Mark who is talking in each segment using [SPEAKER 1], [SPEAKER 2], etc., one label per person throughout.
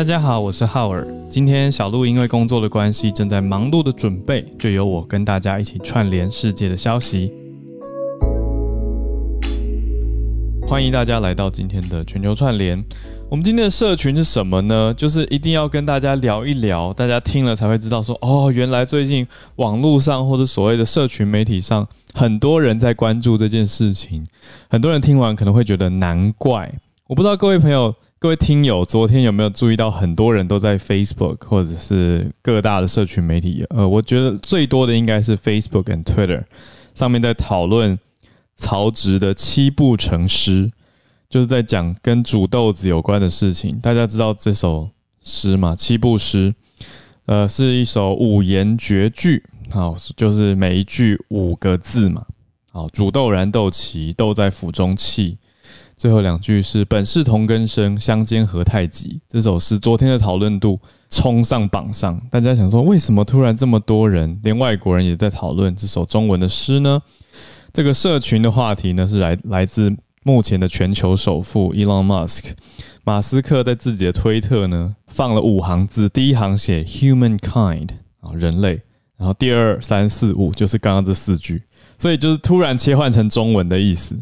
[SPEAKER 1] 大家好，我是浩尔。今天小鹿因为工作的关系正在忙碌的准备，就由我跟大家一起串联世界的消息。欢迎大家来到今天的全球串联。我们今天的社群是什么呢？就是一定要跟大家聊一聊，大家听了才会知道说，哦，原来最近网络上或者所谓的社群媒体上，很多人在关注这件事情。很多人听完可能会觉得难怪。我不知道各位朋友。各位听友，昨天有没有注意到很多人都在 Facebook 或者是各大的社群媒体？呃，我觉得最多的应该是 Facebook 跟 Twitter 上面在讨论曹植的七步成诗，就是在讲跟煮豆子有关的事情。大家知道这首诗吗？七步诗，呃，是一首五言绝句，好，就是每一句五个字嘛。好，煮豆燃豆萁，豆在釜中泣。最后两句是“本是同根生，相煎何太急”。这首诗昨天的讨论度冲上榜上，大家想说为什么突然这么多人，连外国人也在讨论这首中文的诗呢？这个社群的话题呢，是来来自目前的全球首富 Elon Musk，马斯克在自己的推特呢放了五行字，第一行写 “humankind” 啊，人类，然后第二三四五就是刚刚这四句，所以就是突然切换成中文的意思。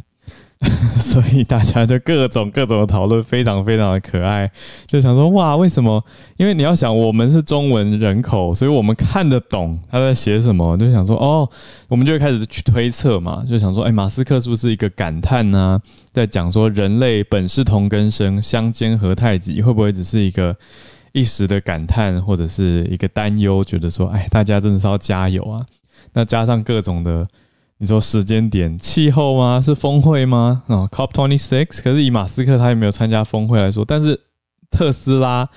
[SPEAKER 1] 所以大家就各种各种的讨论，非常非常的可爱。就想说，哇，为什么？因为你要想，我们是中文人口，所以我们看得懂他在写什么。就想说，哦，我们就开始去推测嘛。就想说，哎，马斯克是不是一个感叹呢？在讲说，人类本是同根生，相煎何太急？会不会只是一个一时的感叹，或者是一个担忧？觉得说，哎，大家真的是要加油啊！那加上各种的。你说时间点、气候吗？是峰会吗？啊，COP twenty six。可是以马斯克他也没有参加峰会来说，但是特斯拉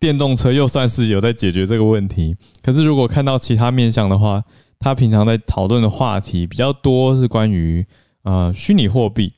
[SPEAKER 1] 电动车又算是有在解决这个问题。可是如果看到其他面向的话，他平常在讨论的话题比较多是关于呃虚拟货币，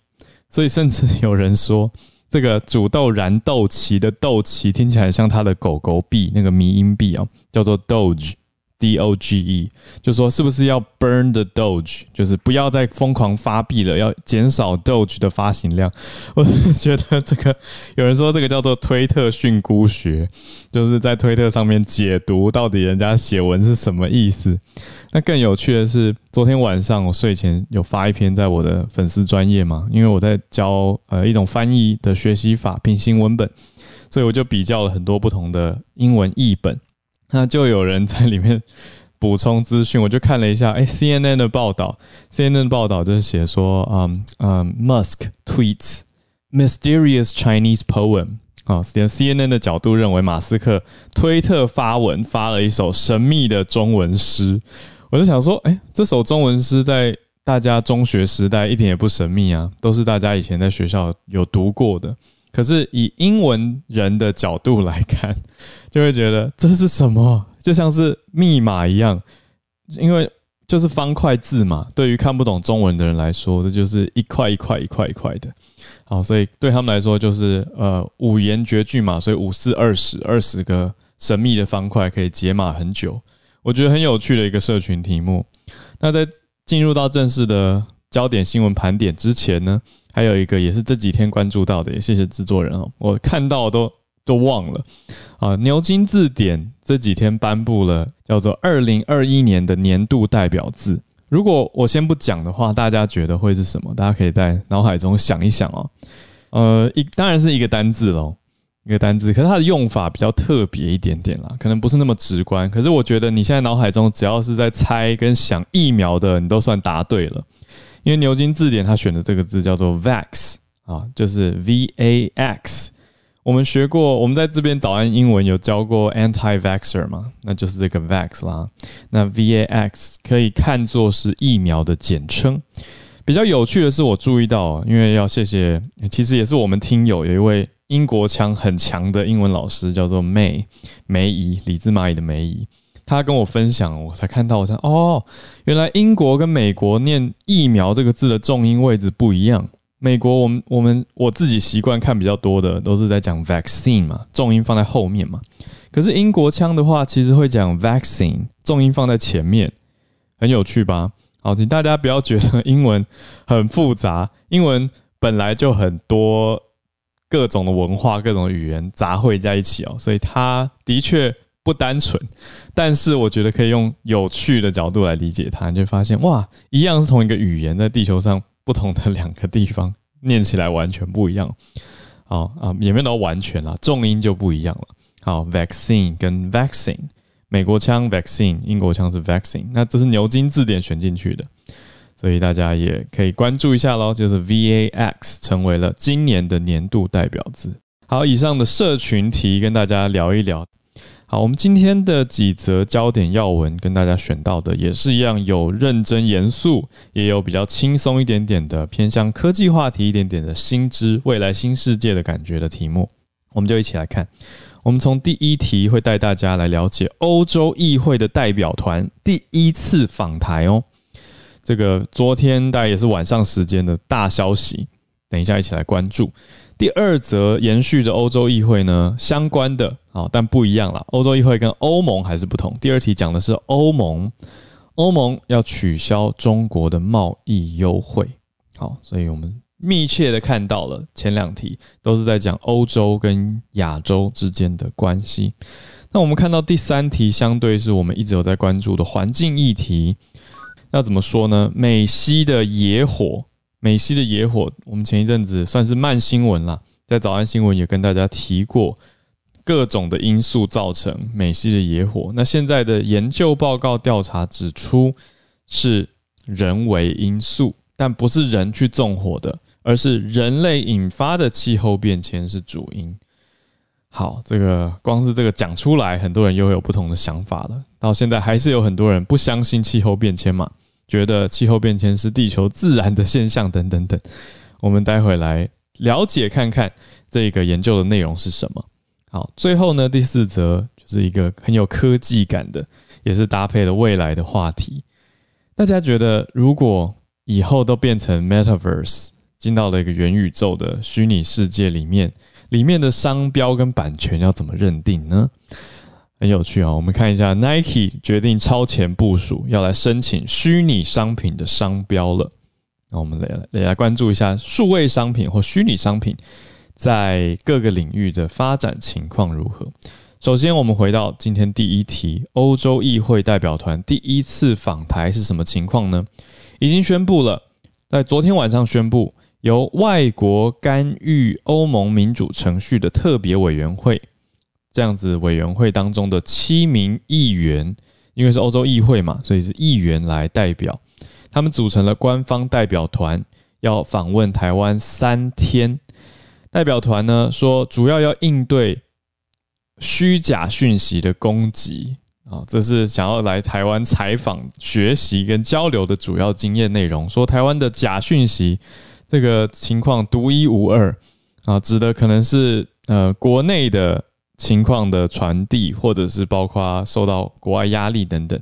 [SPEAKER 1] 所以甚至有人说这个煮豆燃豆萁的豆萁听起来像他的狗狗币那个迷音币啊，叫做 Doge。D O G E，就说是不是要 burn the Doge，就是不要再疯狂发币了，要减少 Doge 的发行量。我觉得这个有人说这个叫做推特训诂学，就是在推特上面解读到底人家写文是什么意思。那更有趣的是，昨天晚上我睡前有发一篇在我的粉丝专业嘛，因为我在教呃一种翻译的学习法，平行文本，所以我就比较了很多不同的英文译本。那就有人在里面补充资讯，我就看了一下，哎，CNN 的报道，CNN 的报道就是写说，嗯嗯，Musk tweets mysterious Chinese poem，啊，从 CNN 的角度认为，马斯克推特发文发了一首神秘的中文诗，我就想说，哎，这首中文诗在大家中学时代一点也不神秘啊，都是大家以前在学校有读过的。可是以英文人的角度来看，就会觉得这是什么？就像是密码一样，因为就是方块字嘛。对于看不懂中文的人来说，这就是一块一块一块一块的。好，所以对他们来说就是呃五言绝句嘛。所以五四二十，二十个神秘的方块可以解码很久。我觉得很有趣的一个社群题目。那在进入到正式的焦点新闻盘点之前呢？还有一个也是这几天关注到的，也谢谢制作人哦，我看到都都忘了啊。牛津字典这几天颁布了叫做二零二一年的年度代表字。如果我先不讲的话，大家觉得会是什么？大家可以在脑海中想一想哦。呃，一当然是一个单字喽，一个单字，可是它的用法比较特别一点点啦，可能不是那么直观。可是我觉得你现在脑海中只要是在猜跟想疫苗的，你都算答对了。因为牛津字典它选的这个字叫做 vax 啊，就是 v a x。我们学过，我们在这边早安英文有教过 anti-vaxer 嘛，那就是这个 vax 啦。那 v a x 可以看作是疫苗的简称。比较有趣的是，我注意到，因为要谢谢，其实也是我们听友有一位英国腔很强的英文老师，叫做 May 梅姨，李子蚂蚁的梅姨。他跟我分享，我才看到，我才哦，原来英国跟美国念疫苗这个字的重音位置不一样。美国，我们我们我自己习惯看比较多的都是在讲 vaccine 嘛，重音放在后面嘛。可是英国腔的话，其实会讲 vaccine，重音放在前面，很有趣吧？好，请大家不要觉得英文很复杂，英文本来就很多各种的文化、各种语言杂汇在一起哦，所以它的确不单纯。但是我觉得可以用有趣的角度来理解它，你就发现哇，一样是同一个语言，在地球上不同的两个地方念起来完全不一样。好啊，也没有到完全啦，重音就不一样了。好，vaccine 跟 vaccine，美国腔 vaccine，英国腔是 vaccine，那这是牛津字典选进去的。所以大家也可以关注一下喽，就是 VAX 成为了今年的年度代表字。好，以上的社群题跟大家聊一聊。好，我们今天的几则焦点要闻跟大家选到的也是一样，有认真严肃，也有比较轻松一点点的偏向科技话题一点点的新知未来新世界的感觉的题目，我们就一起来看。我们从第一题会带大家来了解欧洲议会的代表团第一次访台哦。这个昨天大概也是晚上时间的大消息，等一下一起来关注。第二则延续着欧洲议会呢相关的啊，但不一样了。欧洲议会跟欧盟还是不同。第二题讲的是欧盟，欧盟要取消中国的贸易优惠。好，所以我们密切的看到了前两题都是在讲欧洲跟亚洲之间的关系。那我们看到第三题，相对是我们一直有在关注的环境议题。要怎么说呢？美西的野火，美西的野火，我们前一阵子算是慢新闻了，在早安新闻也跟大家提过各种的因素造成美西的野火。那现在的研究报告调查指出是人为因素，但不是人去纵火的，而是人类引发的气候变迁是主因。好，这个光是这个讲出来，很多人又有不同的想法了。到现在还是有很多人不相信气候变迁嘛，觉得气候变迁是地球自然的现象等等等。我们待会来了解看看这个研究的内容是什么。好，最后呢，第四则就是一个很有科技感的，也是搭配了未来的话题。大家觉得，如果以后都变成 Metaverse，进到了一个元宇宙的虚拟世界里面？里面的商标跟版权要怎么认定呢？很有趣啊！我们看一下，Nike 决定超前部署，要来申请虚拟商品的商标了。那我们来来来关注一下数位商品或虚拟商品在各个领域的发展情况如何。首先，我们回到今天第一题：欧洲议会代表团第一次访台是什么情况呢？已经宣布了，在昨天晚上宣布。由外国干预欧盟民主程序的特别委员会，这样子委员会当中的七名议员，因为是欧洲议会嘛，所以是议员来代表，他们组成了官方代表团，要访问台湾三天。代表团呢说，主要要应对虚假讯息的攻击啊，这是想要来台湾采访、学习跟交流的主要经验内容。说台湾的假讯息。这个情况独一无二啊，指的可能是呃国内的情况的传递，或者是包括受到国外压力等等。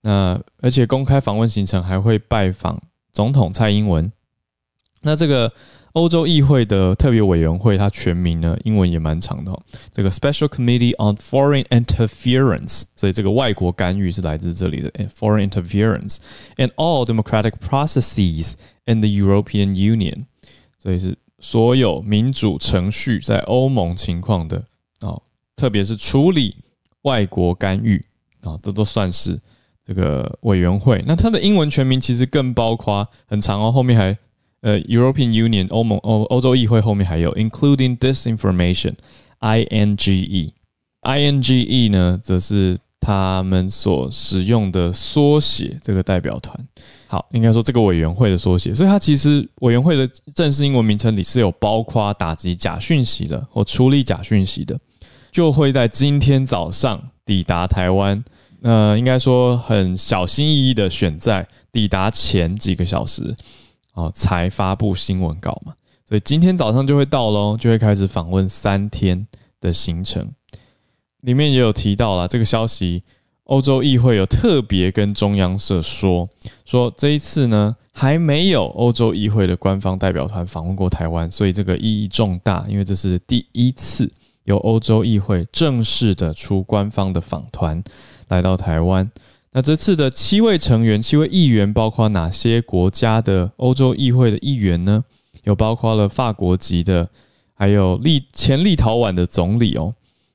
[SPEAKER 1] 那而且公开访问行程还会拜访总统蔡英文。那这个欧洲议会的特别委员会，它全名呢英文也蛮长的，这个 Special Committee on Foreign Interference，所以这个外国干预是来自这里的 Foreign Interference and all democratic processes。in the European Union，所以是所有民主程序在欧盟情况的啊，特别是处理外国干预啊，这都算是这个委员会。那它的英文全名其实更包括很长哦，后面还呃 European Union 欧盟欧欧洲议会后面还有 including disinformation，I N G E，I N G E 呢则是。他们所使用的缩写，这个代表团，好，应该说这个委员会的缩写，所以它其实委员会的正式英文名称里是有包括打击假讯息的或处理假讯息的，就会在今天早上抵达台湾。呃，应该说很小心翼翼的选在抵达前几个小时，哦，才发布新闻稿嘛，所以今天早上就会到喽，就会开始访问三天的行程。里面也有提到了这个消息，欧洲议会有特别跟中央社说，说这一次呢还没有欧洲议会的官方代表团访问过台湾，所以这个意义重大，因为这是第一次由欧洲议会正式的出官方的访团来到台湾。那这次的七位成员、七位议员包括哪些国家的欧洲议会的议员呢？有包括了法国籍的还有立前立陶宛的总理哦。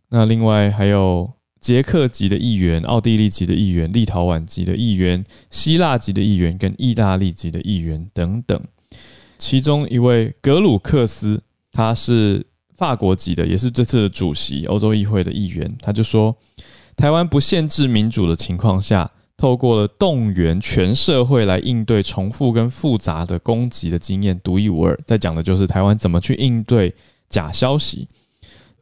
[SPEAKER 1] 那另外还有捷克籍的议员、奥地利籍的议员、立陶宛籍的议员、希腊籍的议员跟意大利籍的议员等等。其中一位格鲁克斯，他是法国籍的，也是这次的主席，欧洲议会的议员。他就说，台湾不限制民主的情况下。透过了动员全社会来应对重复跟复杂的攻击的经验独一无二，在讲的就是台湾怎么去应对假消息。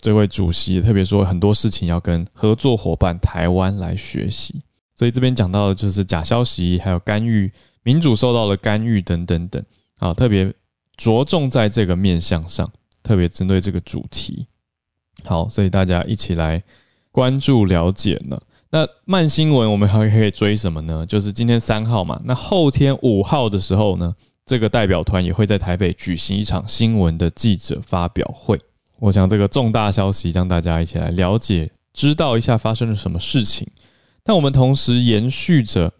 [SPEAKER 1] 这位主席特别说，很多事情要跟合作伙伴台湾来学习。所以这边讲到的就是假消息，还有干预民主受到了干预等等等。啊，特别着重在这个面向上，特别针对这个主题。好，所以大家一起来关注了解呢。那慢新闻我们还可以追什么呢？就是今天三号嘛，那后天五号的时候呢，这个代表团也会在台北举行一场新闻的记者发表会。我想这个重大消息让大家一起来了解，知道一下发生了什么事情。但我们同时延续着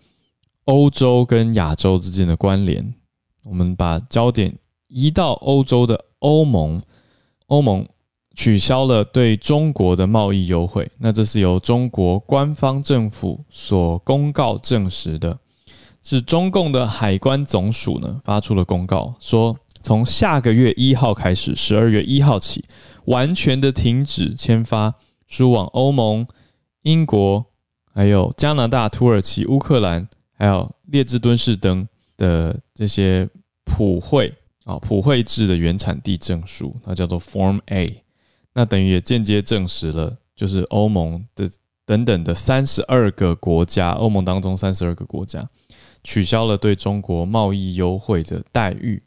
[SPEAKER 1] 欧洲跟亚洲之间的关联，我们把焦点移到欧洲的欧盟，欧盟。取消了对中国的贸易优惠，那这是由中国官方政府所公告证实的，是中共的海关总署呢发出了公告，说从下个月一号开始，十二月一号起，完全的停止签发输往欧盟、英国、还有加拿大、土耳其、乌克兰，还有列支敦士登的这些普惠啊普惠制的原产地证书，它叫做 Form A。那等于也间接证实了，就是欧盟的等等的三十二个国家，欧盟当中三十二个国家取消了对中国贸易优惠的待遇。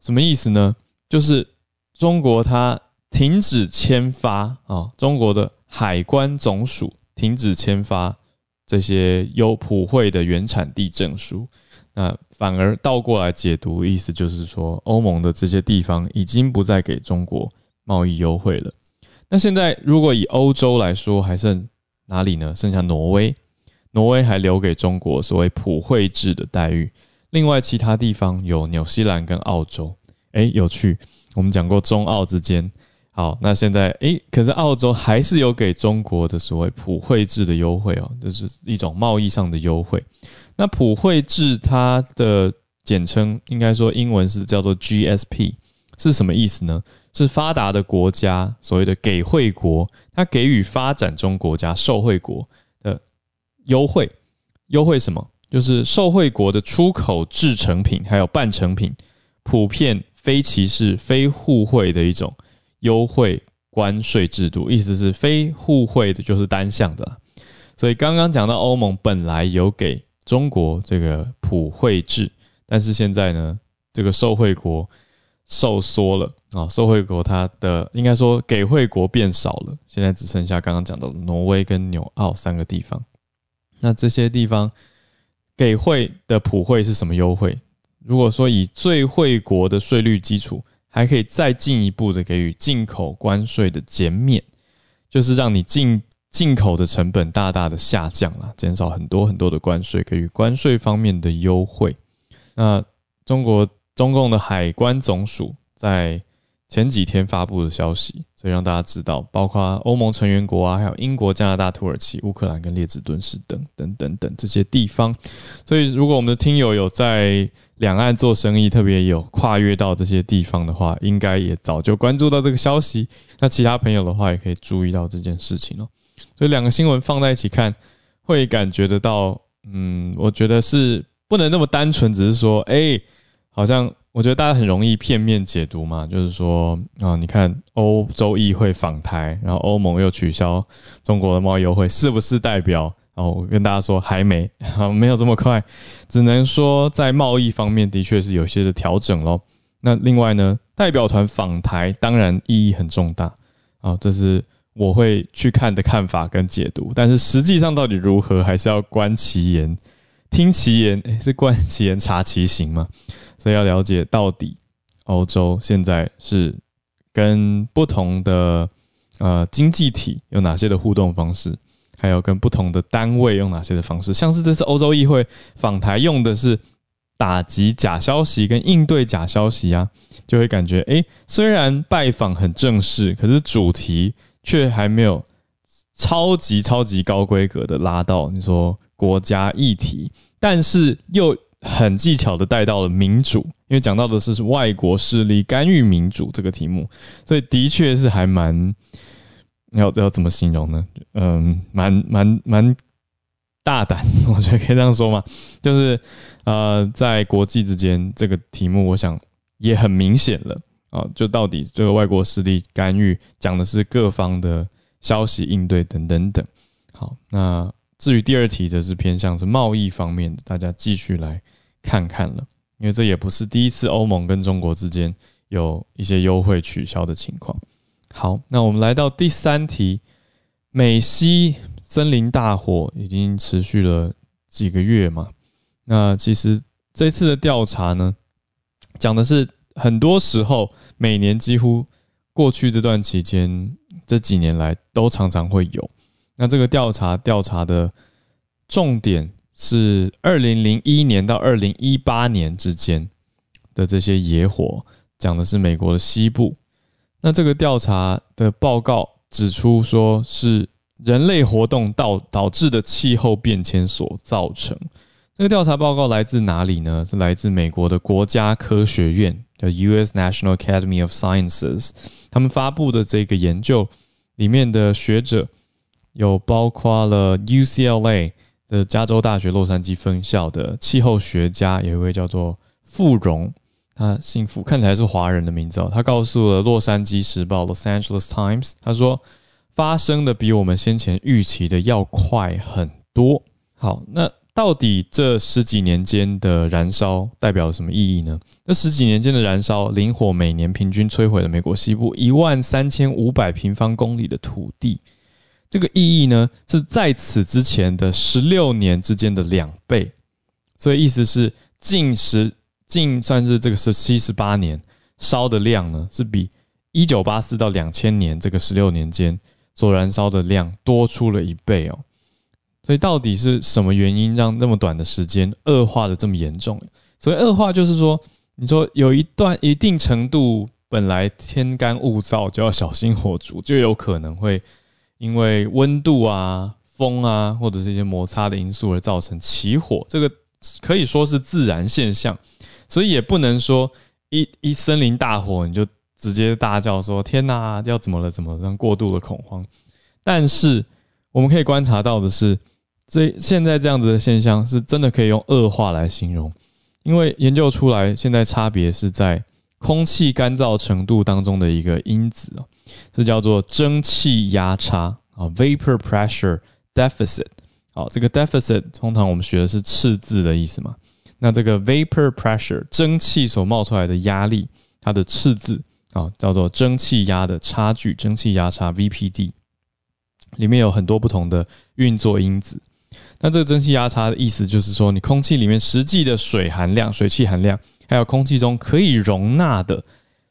[SPEAKER 1] 什么意思呢？就是中国它停止签发啊，中国的海关总署停止签发这些优普惠的原产地证书。那反而倒过来解读，意思就是说，欧盟的这些地方已经不再给中国。贸易优惠了，那现在如果以欧洲来说，还剩哪里呢？剩下挪威，挪威还留给中国所谓普惠制的待遇。另外其他地方有纽西兰跟澳洲。哎，有趣，我们讲过中澳之间。好，那现在哎，可是澳洲还是有给中国的所谓普惠制的优惠哦，这是一种贸易上的优惠。那普惠制它的简称应该说英文是叫做 GSP，是什么意思呢？是发达的国家，所谓的给惠国，它给予发展中国家受惠国的优惠。优惠什么？就是受惠国的出口制成品还有半成品，普遍非歧视、非互惠的一种优惠关税制度。意思是非互惠的，就是单向的。所以刚刚讲到欧盟本来有给中国这个普惠制，但是现在呢，这个受惠国。收缩了啊，受惠国它的应该说给惠国变少了，现在只剩下刚刚讲的挪威跟纽澳三个地方。那这些地方给惠的普惠是什么优惠？如果说以最惠国的税率基础，还可以再进一步的给予进口关税的减免，就是让你进进口的成本大大的下降了，减少很多很多的关税，给予关税方面的优惠。那中国。中共的海关总署在前几天发布的消息，所以让大家知道，包括欧盟成员国啊，还有英国、加拿大、土耳其、乌克兰跟列支敦士等等等等这些地方。所以，如果我们的听友有在两岸做生意，特别有跨越到这些地方的话，应该也早就关注到这个消息。那其他朋友的话，也可以注意到这件事情哦。所以，两个新闻放在一起看，会感觉得到，嗯，我觉得是不能那么单纯，只是说，哎。好像我觉得大家很容易片面解读嘛，就是说啊，你看欧洲议会访台，然后欧盟又取消中国的贸易优惠，是不是代表？哦，我跟大家说还没，没有这么快，只能说在贸易方面的确是有些的调整咯。那另外呢，代表团访台当然意义很重大啊，这是我会去看的看法跟解读，但是实际上到底如何，还是要观其言，听其言，诶，是观其言察其行嘛。所以要了解到底欧洲现在是跟不同的呃经济体有哪些的互动方式，还有跟不同的单位用哪些的方式，像是这次欧洲议会访台用的是打击假消息跟应对假消息啊，就会感觉诶，虽然拜访很正式，可是主题却还没有超级超级高规格的拉到你说国家议题，但是又很技巧的带到了民主，因为讲到的是是外国势力干预民主这个题目，所以的确是还蛮要要怎么形容呢？嗯，蛮蛮蛮。大胆，我觉得可以这样说嘛，就是呃，在国际之间这个题目，我想也很明显了啊，就到底这个外国势力干预讲的是各方的消息应对等等等。好，那至于第二题，则是偏向是贸易方面的，大家继续来看看了，因为这也不是第一次欧盟跟中国之间有一些优惠取消的情况。好，那我们来到第三题，美西。森林大火已经持续了几个月嘛？那其实这次的调查呢，讲的是很多时候每年几乎过去这段期间这几年来都常常会有。那这个调查调查的重点是二零零一年到二零一八年之间的这些野火，讲的是美国的西部。那这个调查的报告指出说是。人类活动导导致的气候变迁所造成。这个调查报告来自哪里呢？是来自美国的国家科学院，叫 U.S. National Academy of Sciences。他们发布的这个研究里面的学者有包括了 UCLA 的加州大学洛杉矶分校的气候学家，有一位叫做傅荣，他姓傅，看起来是华人的名字哦。他告诉了洛杉矶时报 （Los Angeles Times），他说。发生的比我们先前预期的要快很多。好，那到底这十几年间的燃烧代表了什么意义呢？这十几年间的燃烧，林火每年平均摧毁了美国西部一万三千五百平方公里的土地。这个意义呢，是在此之前的十六年之间的两倍。所以意思是，近十近算是这个是七十八年烧的量呢，是比一九八四到两千年这个十六年间。所燃烧的量多出了一倍哦，所以到底是什么原因让那么短的时间恶化的这么严重？所以恶化就是说，你说有一段一定程度本来天干物燥就要小心火烛，就有可能会因为温度啊、风啊或者是一些摩擦的因素而造成起火，这个可以说是自然现象，所以也不能说一一森林大火你就。直接大叫说：“天哪，要怎么了？怎么让过度的恐慌？”但是我们可以观察到的是，这现在这样子的现象是真的可以用恶化来形容，因为研究出来，现在差别是在空气干燥程度当中的一个因子哦，这叫做蒸汽压差啊 （vapor pressure deficit）。好，这个 deficit 通常我们学的是赤字的意思嘛？那这个 vapor pressure 蒸汽所冒出来的压力，它的赤字。啊，叫做蒸汽压的差距，蒸汽压差 VPD，里面有很多不同的运作因子。那这个蒸汽压差的意思就是说，你空气里面实际的水含量、水汽含量，还有空气中可以容纳的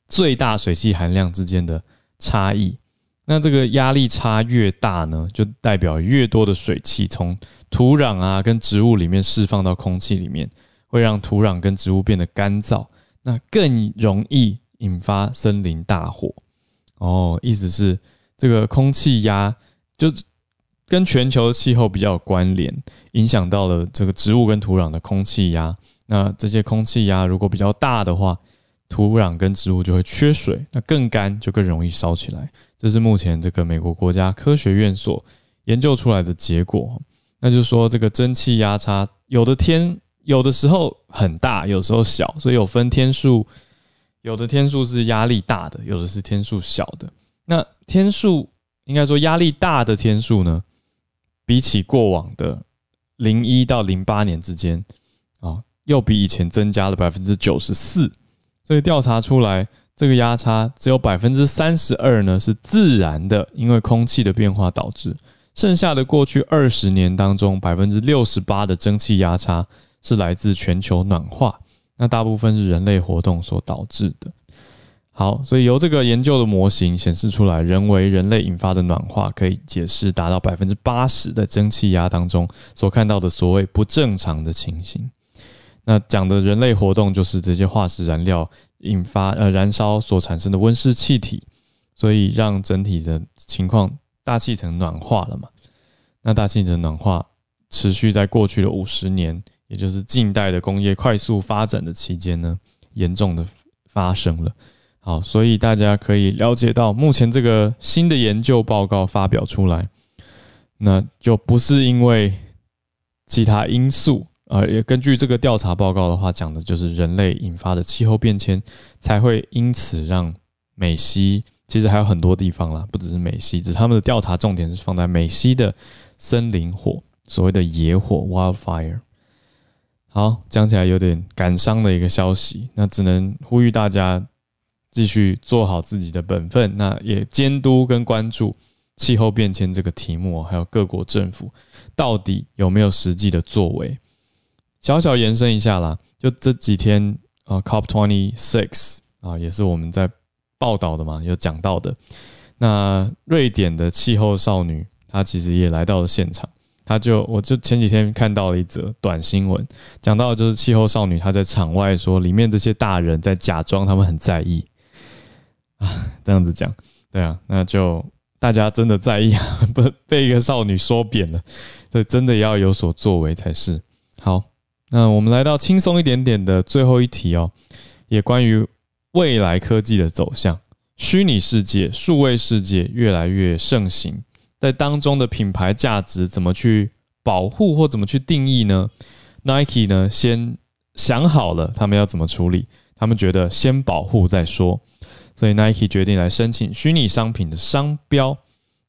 [SPEAKER 1] 最大水汽含量之间的差异。那这个压力差越大呢，就代表越多的水汽从土壤啊跟植物里面释放到空气里面，会让土壤跟植物变得干燥，那更容易。引发森林大火哦，意思是这个空气压就跟全球的气候比较有关联，影响到了这个植物跟土壤的空气压。那这些空气压如果比较大的话，土壤跟植物就会缺水，那更干就更容易烧起来。这是目前这个美国国家科学院所研究出来的结果。那就是说，这个蒸汽压差有的天有的时候很大，有时候小，所以有分天数。有的天数是压力大的，有的是天数小的。那天数应该说压力大的天数呢，比起过往的零一到零八年之间啊，又比以前增加了百分之九十四。所以调查出来，这个压差只有百分之三十二呢是自然的，因为空气的变化导致。剩下的过去二十年当中，百分之六十八的蒸汽压差是来自全球暖化。那大部分是人类活动所导致的。好，所以由这个研究的模型显示出来，人为人类引发的暖化可以解释达到百分之八十的蒸汽压当中所看到的所谓不正常的情形。那讲的人类活动就是这些化石燃料引发呃燃烧所产生的温室气体，所以让整体的情况大气层暖化了嘛。那大气层暖化持续在过去的五十年，也就是近代的工业快速发展的期间呢，严重的发生了。好，所以大家可以了解到，目前这个新的研究报告发表出来，那就不是因为其他因素。呃，也根据这个调查报告的话，讲的就是人类引发的气候变迁，才会因此让美西，其实还有很多地方啦，不只是美西，只是他们的调查重点是放在美西的森林火，所谓的野火 （wildfire）。好，讲起来有点感伤的一个消息，那只能呼吁大家继续做好自己的本分，那也监督跟关注气候变迁这个题目，还有各国政府到底有没有实际的作为。小小延伸一下啦，就这几天啊，COP twenty six 啊，也是我们在报道的嘛，有讲到的。那瑞典的气候少女，她其实也来到了现场。她就，我就前几天看到了一则短新闻，讲到就是气候少女她在场外说，里面这些大人在假装他们很在意啊，这样子讲，对啊，那就大家真的在意啊，不被一个少女说扁了，所以真的要有所作为才是好。那我们来到轻松一点点的最后一题哦，也关于未来科技的走向，虚拟世界、数位世界越来越盛行，在当中的品牌价值怎么去保护或怎么去定义呢？Nike 呢先想好了他们要怎么处理，他们觉得先保护再说，所以 Nike 决定来申请虚拟商品的商标。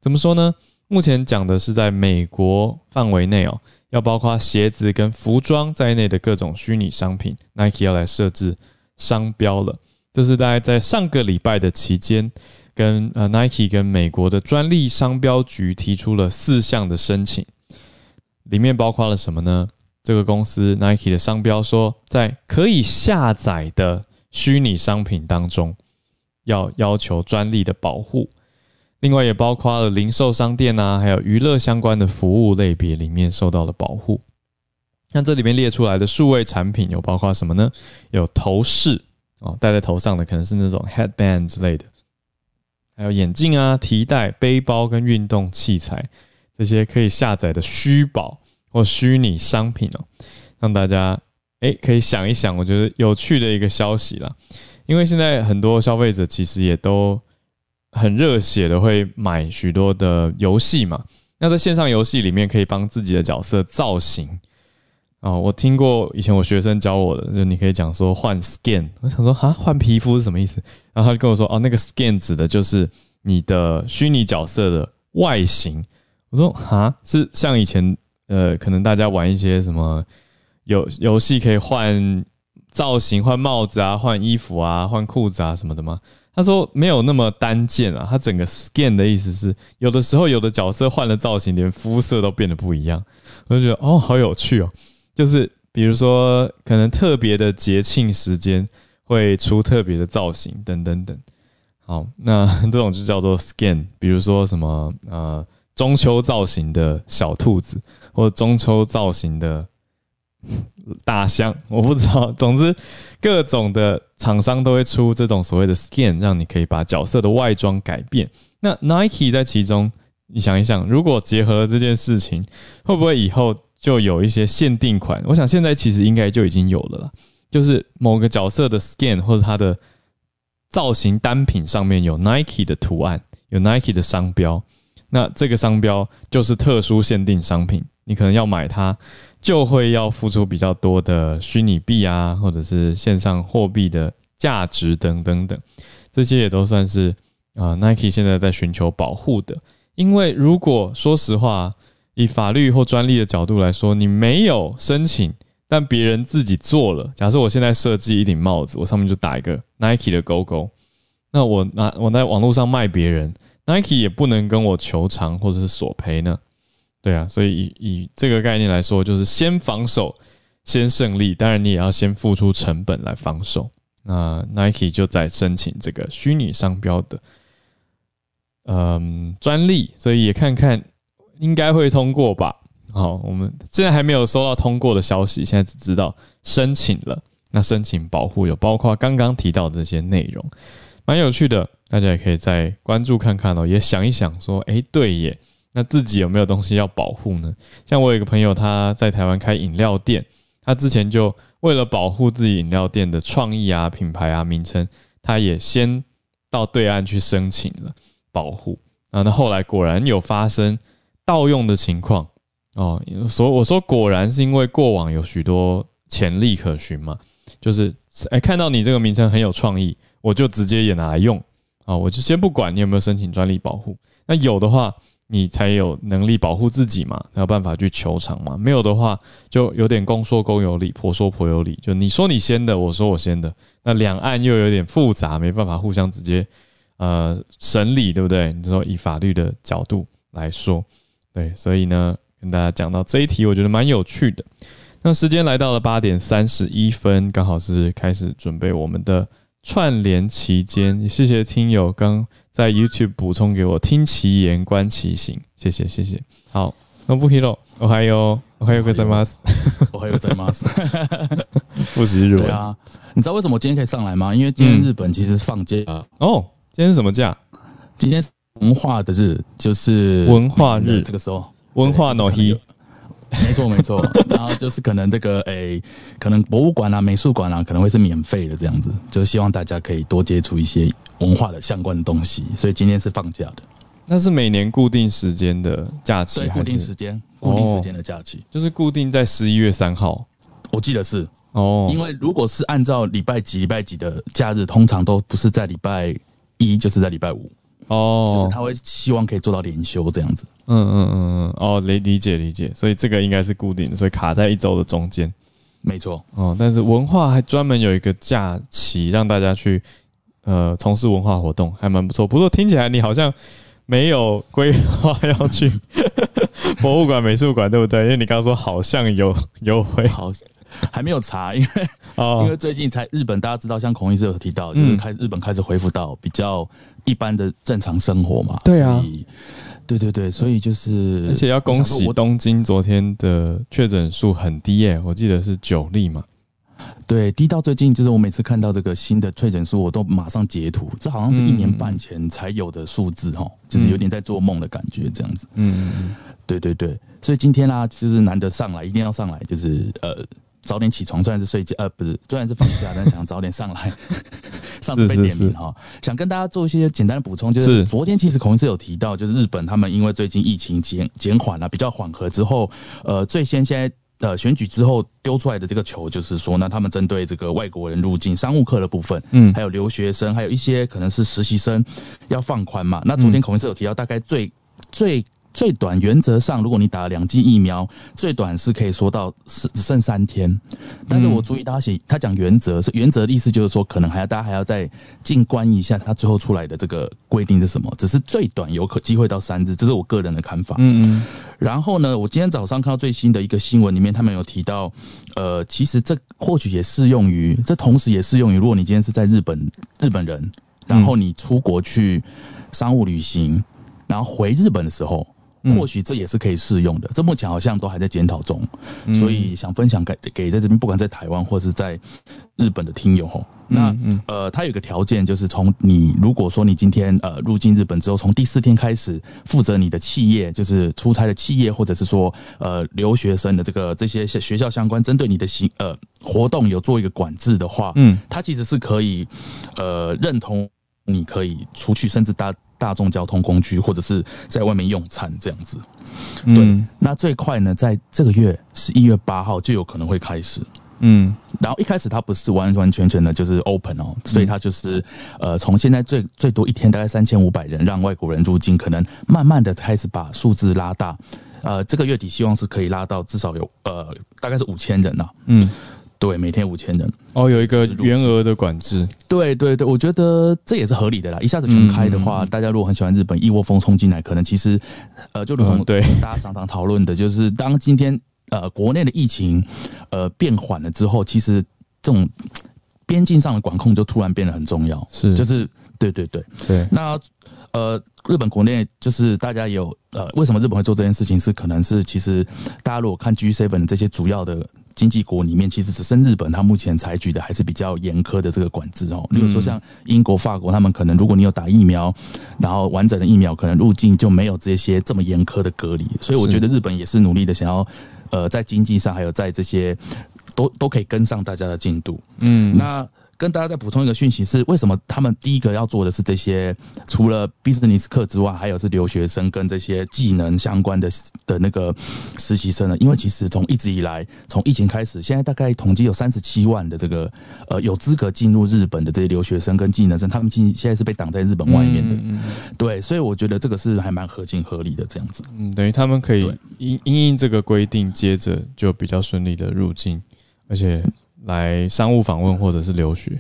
[SPEAKER 1] 怎么说呢？目前讲的是在美国范围内哦。要包括鞋子跟服装在内的各种虚拟商品，Nike 要来设置商标了。这是大概在上个礼拜的期间，跟呃 Nike 跟美国的专利商标局提出了四项的申请，里面包括了什么呢？这个公司 Nike 的商标说，在可以下载的虚拟商品当中，要要求专利的保护。另外也包括了零售商店啊，还有娱乐相关的服务类别里面受到了保护。那这里面列出来的数位产品有包括什么呢？有头饰哦，戴在头上的可能是那种 headband 之类的，还有眼镜啊、提袋、背包跟运动器材这些可以下载的虚宝或虚拟商品哦，让大家诶可以想一想，我觉得有趣的一个消息啦。因为现在很多消费者其实也都。很热血的会买许多的游戏嘛？那在线上游戏里面可以帮自己的角色造型哦。我听过以前我学生教我的，就你可以讲说换 skin。我想说啊，换皮肤是什么意思？然后他就跟我说哦，那个 skin 指的就是你的虚拟角色的外形。我说啊，是像以前呃，可能大家玩一些什么游游戏可以换造型、换帽子啊、换衣服啊、换裤子啊什么的吗？他说没有那么单件啊，他整个 skin 的意思是，有的时候有的角色换了造型，连肤色都变得不一样。我就觉得哦，好有趣哦，就是比如说可能特别的节庆时间会出特别的造型等等等。好，那这种就叫做 scan，比如说什么呃中秋造型的小兔子，或者中秋造型的。大象，我不知道。总之，各种的厂商都会出这种所谓的 skin，让你可以把角色的外装改变。那 Nike 在其中，你想一想，如果结合这件事情，会不会以后就有一些限定款？我想现在其实应该就已经有了啦，就是某个角色的 skin 或者它的造型单品上面有 Nike 的图案，有 Nike 的商标，那这个商标就是特殊限定商品，你可能要买它。就会要付出比较多的虚拟币啊，或者是线上货币的价值等等等，这些也都算是啊 Nike 现在在寻求保护的。因为如果说实话，以法律或专利的角度来说，你没有申请，但别人自己做了。假设我现在设计一顶帽子，我上面就打一个 Nike 的勾勾，那我拿我在网络上卖别人，Nike 也不能跟我求偿或者是索赔呢。对啊，所以以以这个概念来说，就是先防守，先胜利。当然，你也要先付出成本来防守。那 Nike 就在申请这个虚拟商标的嗯专利，所以也看看应该会通过吧。好，我们现在还没有收到通过的消息，现在只知道申请了。那申请保护有包括刚刚提到的这些内容，蛮有趣的，大家也可以再关注看看哦，也想一想说，哎，对耶，那自己有没有东西要保护呢？像我有一个朋友，他在台湾开饮料店，他之前就为了保护自己饮料店的创意啊、品牌啊、名称，他也先到对岸去申请了保护啊。那后来果然有发生盗用的情况哦，所以我说果然是因为过往有许多潜力可循嘛，就是哎看到你这个名称很有创意，我就直接也拿来用啊，我就先不管你有没有申请专利保护，那有的话。你才有能力保护自己嘛，才有办法去求偿嘛。没有的话，就有点公说公有理，婆说婆有理。就你说你先的，我说我先的，那两岸又有点复杂，没办法互相直接呃审理，对不对？你说以法律的角度来说，对，所以呢，跟大家讲到这一题，我觉得蛮有趣的。那时间来到了八点三十一分，刚好是开始准备我们的串联期间。谢谢听友刚。在 YouTube 补充给我听其言观其行，谢谢谢谢。好，那不 hero，我还有我还有个在吗？
[SPEAKER 2] 我还有在吗？
[SPEAKER 1] 复习日文。对
[SPEAKER 2] 啊，你知道为什么我今天可以上来吗？因为今天日本其实放假
[SPEAKER 1] 哦。今天是什么假？
[SPEAKER 2] 今天文化的日，就是
[SPEAKER 1] 文化日。
[SPEAKER 2] 这个时候，
[SPEAKER 1] 文化 no he。
[SPEAKER 2] 没错没错，然后就是可能这个诶，可能博物馆啊、美术馆啊，可能会是免费的这样子，就是希望大家可以多接触一些文化的相关的东西。所以今天是放假的，
[SPEAKER 1] 那是每年固定时间的假期，
[SPEAKER 2] 固定时间、固定时间的假期，
[SPEAKER 1] 就是固定在十一月三号，
[SPEAKER 2] 我记得是哦。因为如果是按照礼拜几、礼拜几的假日，通常都不是在礼拜一，就是在礼拜五。哦，就是他会希望可以做到连休这样子。
[SPEAKER 1] 嗯嗯嗯嗯，哦，理理解理解，所以这个应该是固定的，所以卡在一周的中间。
[SPEAKER 2] 没错。
[SPEAKER 1] 哦，但是文化还专门有一个假期让大家去呃从事文化活动，还蛮不错。不过听起来你好像没有规划要去 博物馆、美术馆，对不对？因为你刚刚说好像有有回。
[SPEAKER 2] 好。还没有查，因为因为最近才日本，大家知道，像孔医师有提到，就是开日本开始恢复到比较一般的正常生活嘛。
[SPEAKER 1] 对啊，
[SPEAKER 2] 对对对，所以就是
[SPEAKER 1] 而且要恭喜东京昨天的确诊数很低耶，我记得是九例嘛。
[SPEAKER 2] 对，低到最近就是我每次看到这个新的确诊数，我都马上截图，这好像是一年半前才有的数字哈，就是有点在做梦的感觉这样子。嗯，对对对，所以今天啦，就是难得上来，一定要上来，就是呃。早点起床，虽然是睡觉，呃，不是，虽然是放假，但想早点上来。上次被点名哈，想跟大家做一些简单的补充，就是昨天其实孔医师有提到，就是日本他们因为最近疫情减减缓了，比较缓和之后，呃，最先现在呃选举之后丢出来的这个球，就是说，那他们针对这个外国人入境商务客的部分，嗯，还有留学生，还有一些可能是实习生要放宽嘛。那昨天孔医师有提到，大概最最。最短原则上，如果你打了两剂疫苗，最短是可以说到是只剩三天。但是我注意他写，他讲原则是原则的意思，就是说可能还要大家还要再静观一下，他最后出来的这个规定是什么？只是最短有可机会到三日，这是我个人的看法。嗯嗯。然后呢，我今天早上看到最新的一个新闻里面，他们有提到，呃，其实这或许也适用于，这同时也适用于，如果你今天是在日本日本人，然后你出国去商务旅行，然后回日本的时候。或许这也是可以适用的，这目前好像都还在检讨中，所以想分享给给在这边不管在台湾或是在日本的听友吼。那呃，它有一个条件，就是从你如果说你今天呃入境日本之后，从第四天开始负责你的企业，就是出差的企业，或者是说呃留学生的这个这些学校相关针对你的行呃活动有做一个管制的话，嗯，它其实是可以呃认同你可以出去，甚至搭。大众交通工具，或者是在外面用餐这样子，对。那最快呢，在这个月十一月八号就有可能会开始，嗯。然后一开始它不是完完全全的就是 open 哦，所以它就是呃，从现在最最多一天大概三千五百人让外国人入境，可能慢慢的开始把数字拉大，呃，这个月底希望是可以拉到至少有呃，大概是五千人呐，嗯。对，每天五千人
[SPEAKER 1] 哦，有一个原额的管制。
[SPEAKER 2] 对对对，我觉得这也是合理的啦。一下子全开的话，大家如果很喜欢日本，一窝蜂冲进来，可能其实呃，就如同对 大家常常讨论的，就是当今天呃国内的疫情呃变缓了之后，其实这种。边境上的管控就突然变得很重要。
[SPEAKER 1] 是，
[SPEAKER 2] 就是对对对
[SPEAKER 1] 对。
[SPEAKER 2] 那呃，日本国内就是大家有呃，为什么日本会做这件事情？是可能是其实大家如果看 G seven 这些主要的。经济国里面，其实只剩日本，它目前采取的还是比较严苛的这个管制哦。例如说，像英国、法国，他们可能如果你有打疫苗，然后完整的疫苗，可能入境就没有这些这么严苛的隔离。所以，我觉得日本也是努力的，想要呃，在经济上还有在这些都都可以跟上大家的进度。嗯，那。跟大家再补充一个讯息是，为什么他们第一个要做的是这些？除了 business 课之外，还有是留学生跟这些技能相关的的那个实习生呢？因为其实从一直以来，从疫情开始，现在大概统计有三十七万的这个呃有资格进入日本的这些留学生跟技能生，他们进现在是被挡在日本外面的。对，所以我觉得这个是还蛮合情合理的这样子。
[SPEAKER 1] 嗯，等于他们可以因因应这个规定，接着就比较顺利的入境，而且。来商务访问或者是留学，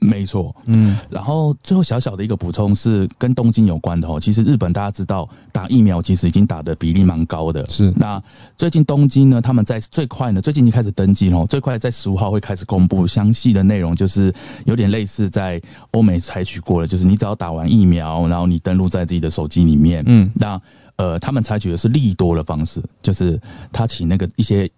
[SPEAKER 2] 没错，嗯，然后最后小小的一个补充是跟东京有关的哦。其实日本大家知道打疫苗其实已经打的比例蛮高的，
[SPEAKER 1] 是。
[SPEAKER 2] 那最近东京呢，他们在最快呢，最近已经开始登记哦，最快在十五号会开始公布详细的内容，就是有点类似在欧美采取过了，就是你只要打完疫苗，然后你登录在自己的手机里面，嗯，那呃，他们采取的是利多的方式，就是他请那个一些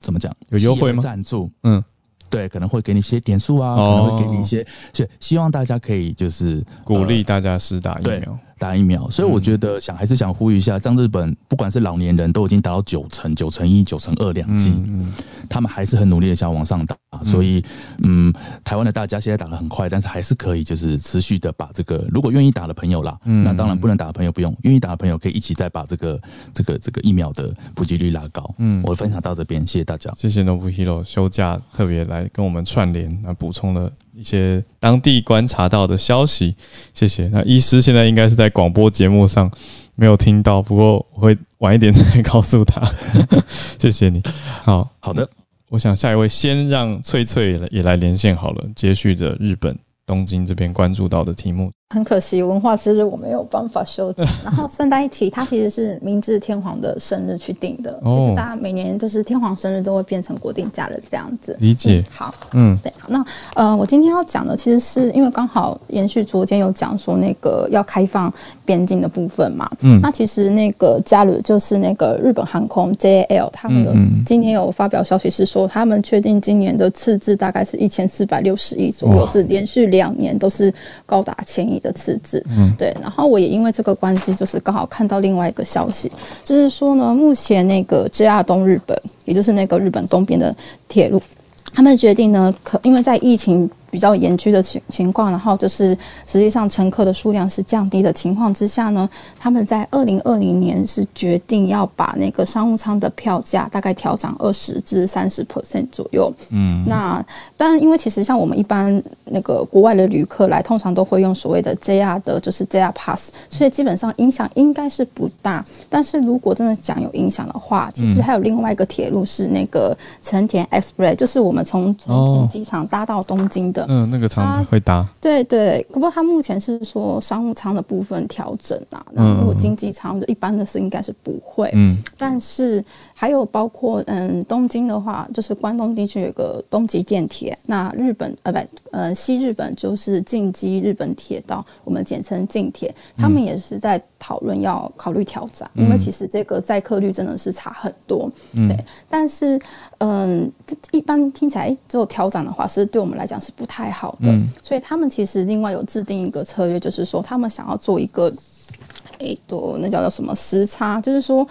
[SPEAKER 2] 怎么讲
[SPEAKER 1] 有优惠吗？
[SPEAKER 2] 赞助，嗯。对，可能会给你一些点数啊，可能会给你一些，就希望大家可以就是
[SPEAKER 1] 鼓励大家施打疫苗。
[SPEAKER 2] 打疫苗，所以我觉得想还是想呼吁一下，像日本不管是老年人都已经达到九成、九成一、九成二两剂，他们还是很努力的想往上打。所以，嗯，台湾的大家现在打的很快，但是还是可以就是持续的把这个，如果愿意打的朋友啦，那当然不能打的朋友不用，愿意打的朋友可以一起再把这个这个这个疫苗的普及率拉高。嗯，我分享到这边，谢谢大家，
[SPEAKER 1] 谢谢 Nobuhiro 休假特别来跟我们串联，那补充了。一些当地观察到的消息，谢谢。那医师现在应该是在广播节目上没有听到，不过我会晚一点再告诉他。谢谢你。好
[SPEAKER 2] 好的，
[SPEAKER 1] 我想下一位先让翠翠也来连线好了，接续着日本东京这边关注到的题目。
[SPEAKER 3] 很可惜，文化之日我没有办法收集。然后顺带一提，它其实是明治天皇的生日去定的。就是大家每年就是天皇生日都会变成国定假日这样子。
[SPEAKER 1] 理解。
[SPEAKER 3] 好，嗯，对。那呃，我今天要讲的其实是因为刚好延续昨天有讲说那个要开放边境的部分嘛。嗯。那其实那个加鲁就是那个日本航空 JAL，他们有今天有发表消息是说，他们确定今年的赤字大概是一千四百六十亿左右，是连续两年都是高达千亿。的辞职，嗯，对，然后我也因为这个关系，就是刚好看到另外一个消息，就是说呢，目前那个 JR 东日本，也就是那个日本东边的铁路，他们决定呢，可因为在疫情。比较严峻的情情况，然后就是实际上乘客的数量是降低的情况之下呢，他们在二零二零年是决定要把那个商务舱的票价大概调涨二十至三十 percent 左右。嗯，那当然，因为其实像我们一般那个国外的旅客来，通常都会用所谓的 JR 的，就是 JR Pass，所以基本上影响应该是不大。但是如果真的讲有影响的话，其实还有另外一个铁路是那个成田 Express，就是我们从成田机场搭到东京的。
[SPEAKER 1] 嗯，那个舱会搭。
[SPEAKER 3] 对对，不过他目前是说商务舱的部分调整啊，那如果经济舱一般的是应该是不会。嗯，但是还有包括嗯东京的话，就是关东地区有个东极电铁，那日本呃不呃西日本就是近畿日本铁道，我们简称近铁，他们也是在讨论要考虑调整，因为其实这个载客率真的是差很多。对，但是嗯，一般听起来只有调整的话，是对我们来讲是不。太好的，所以他们其实另外有制定一个策略，就是说他们想要做一个，诶，多那叫做什么时差，就是说，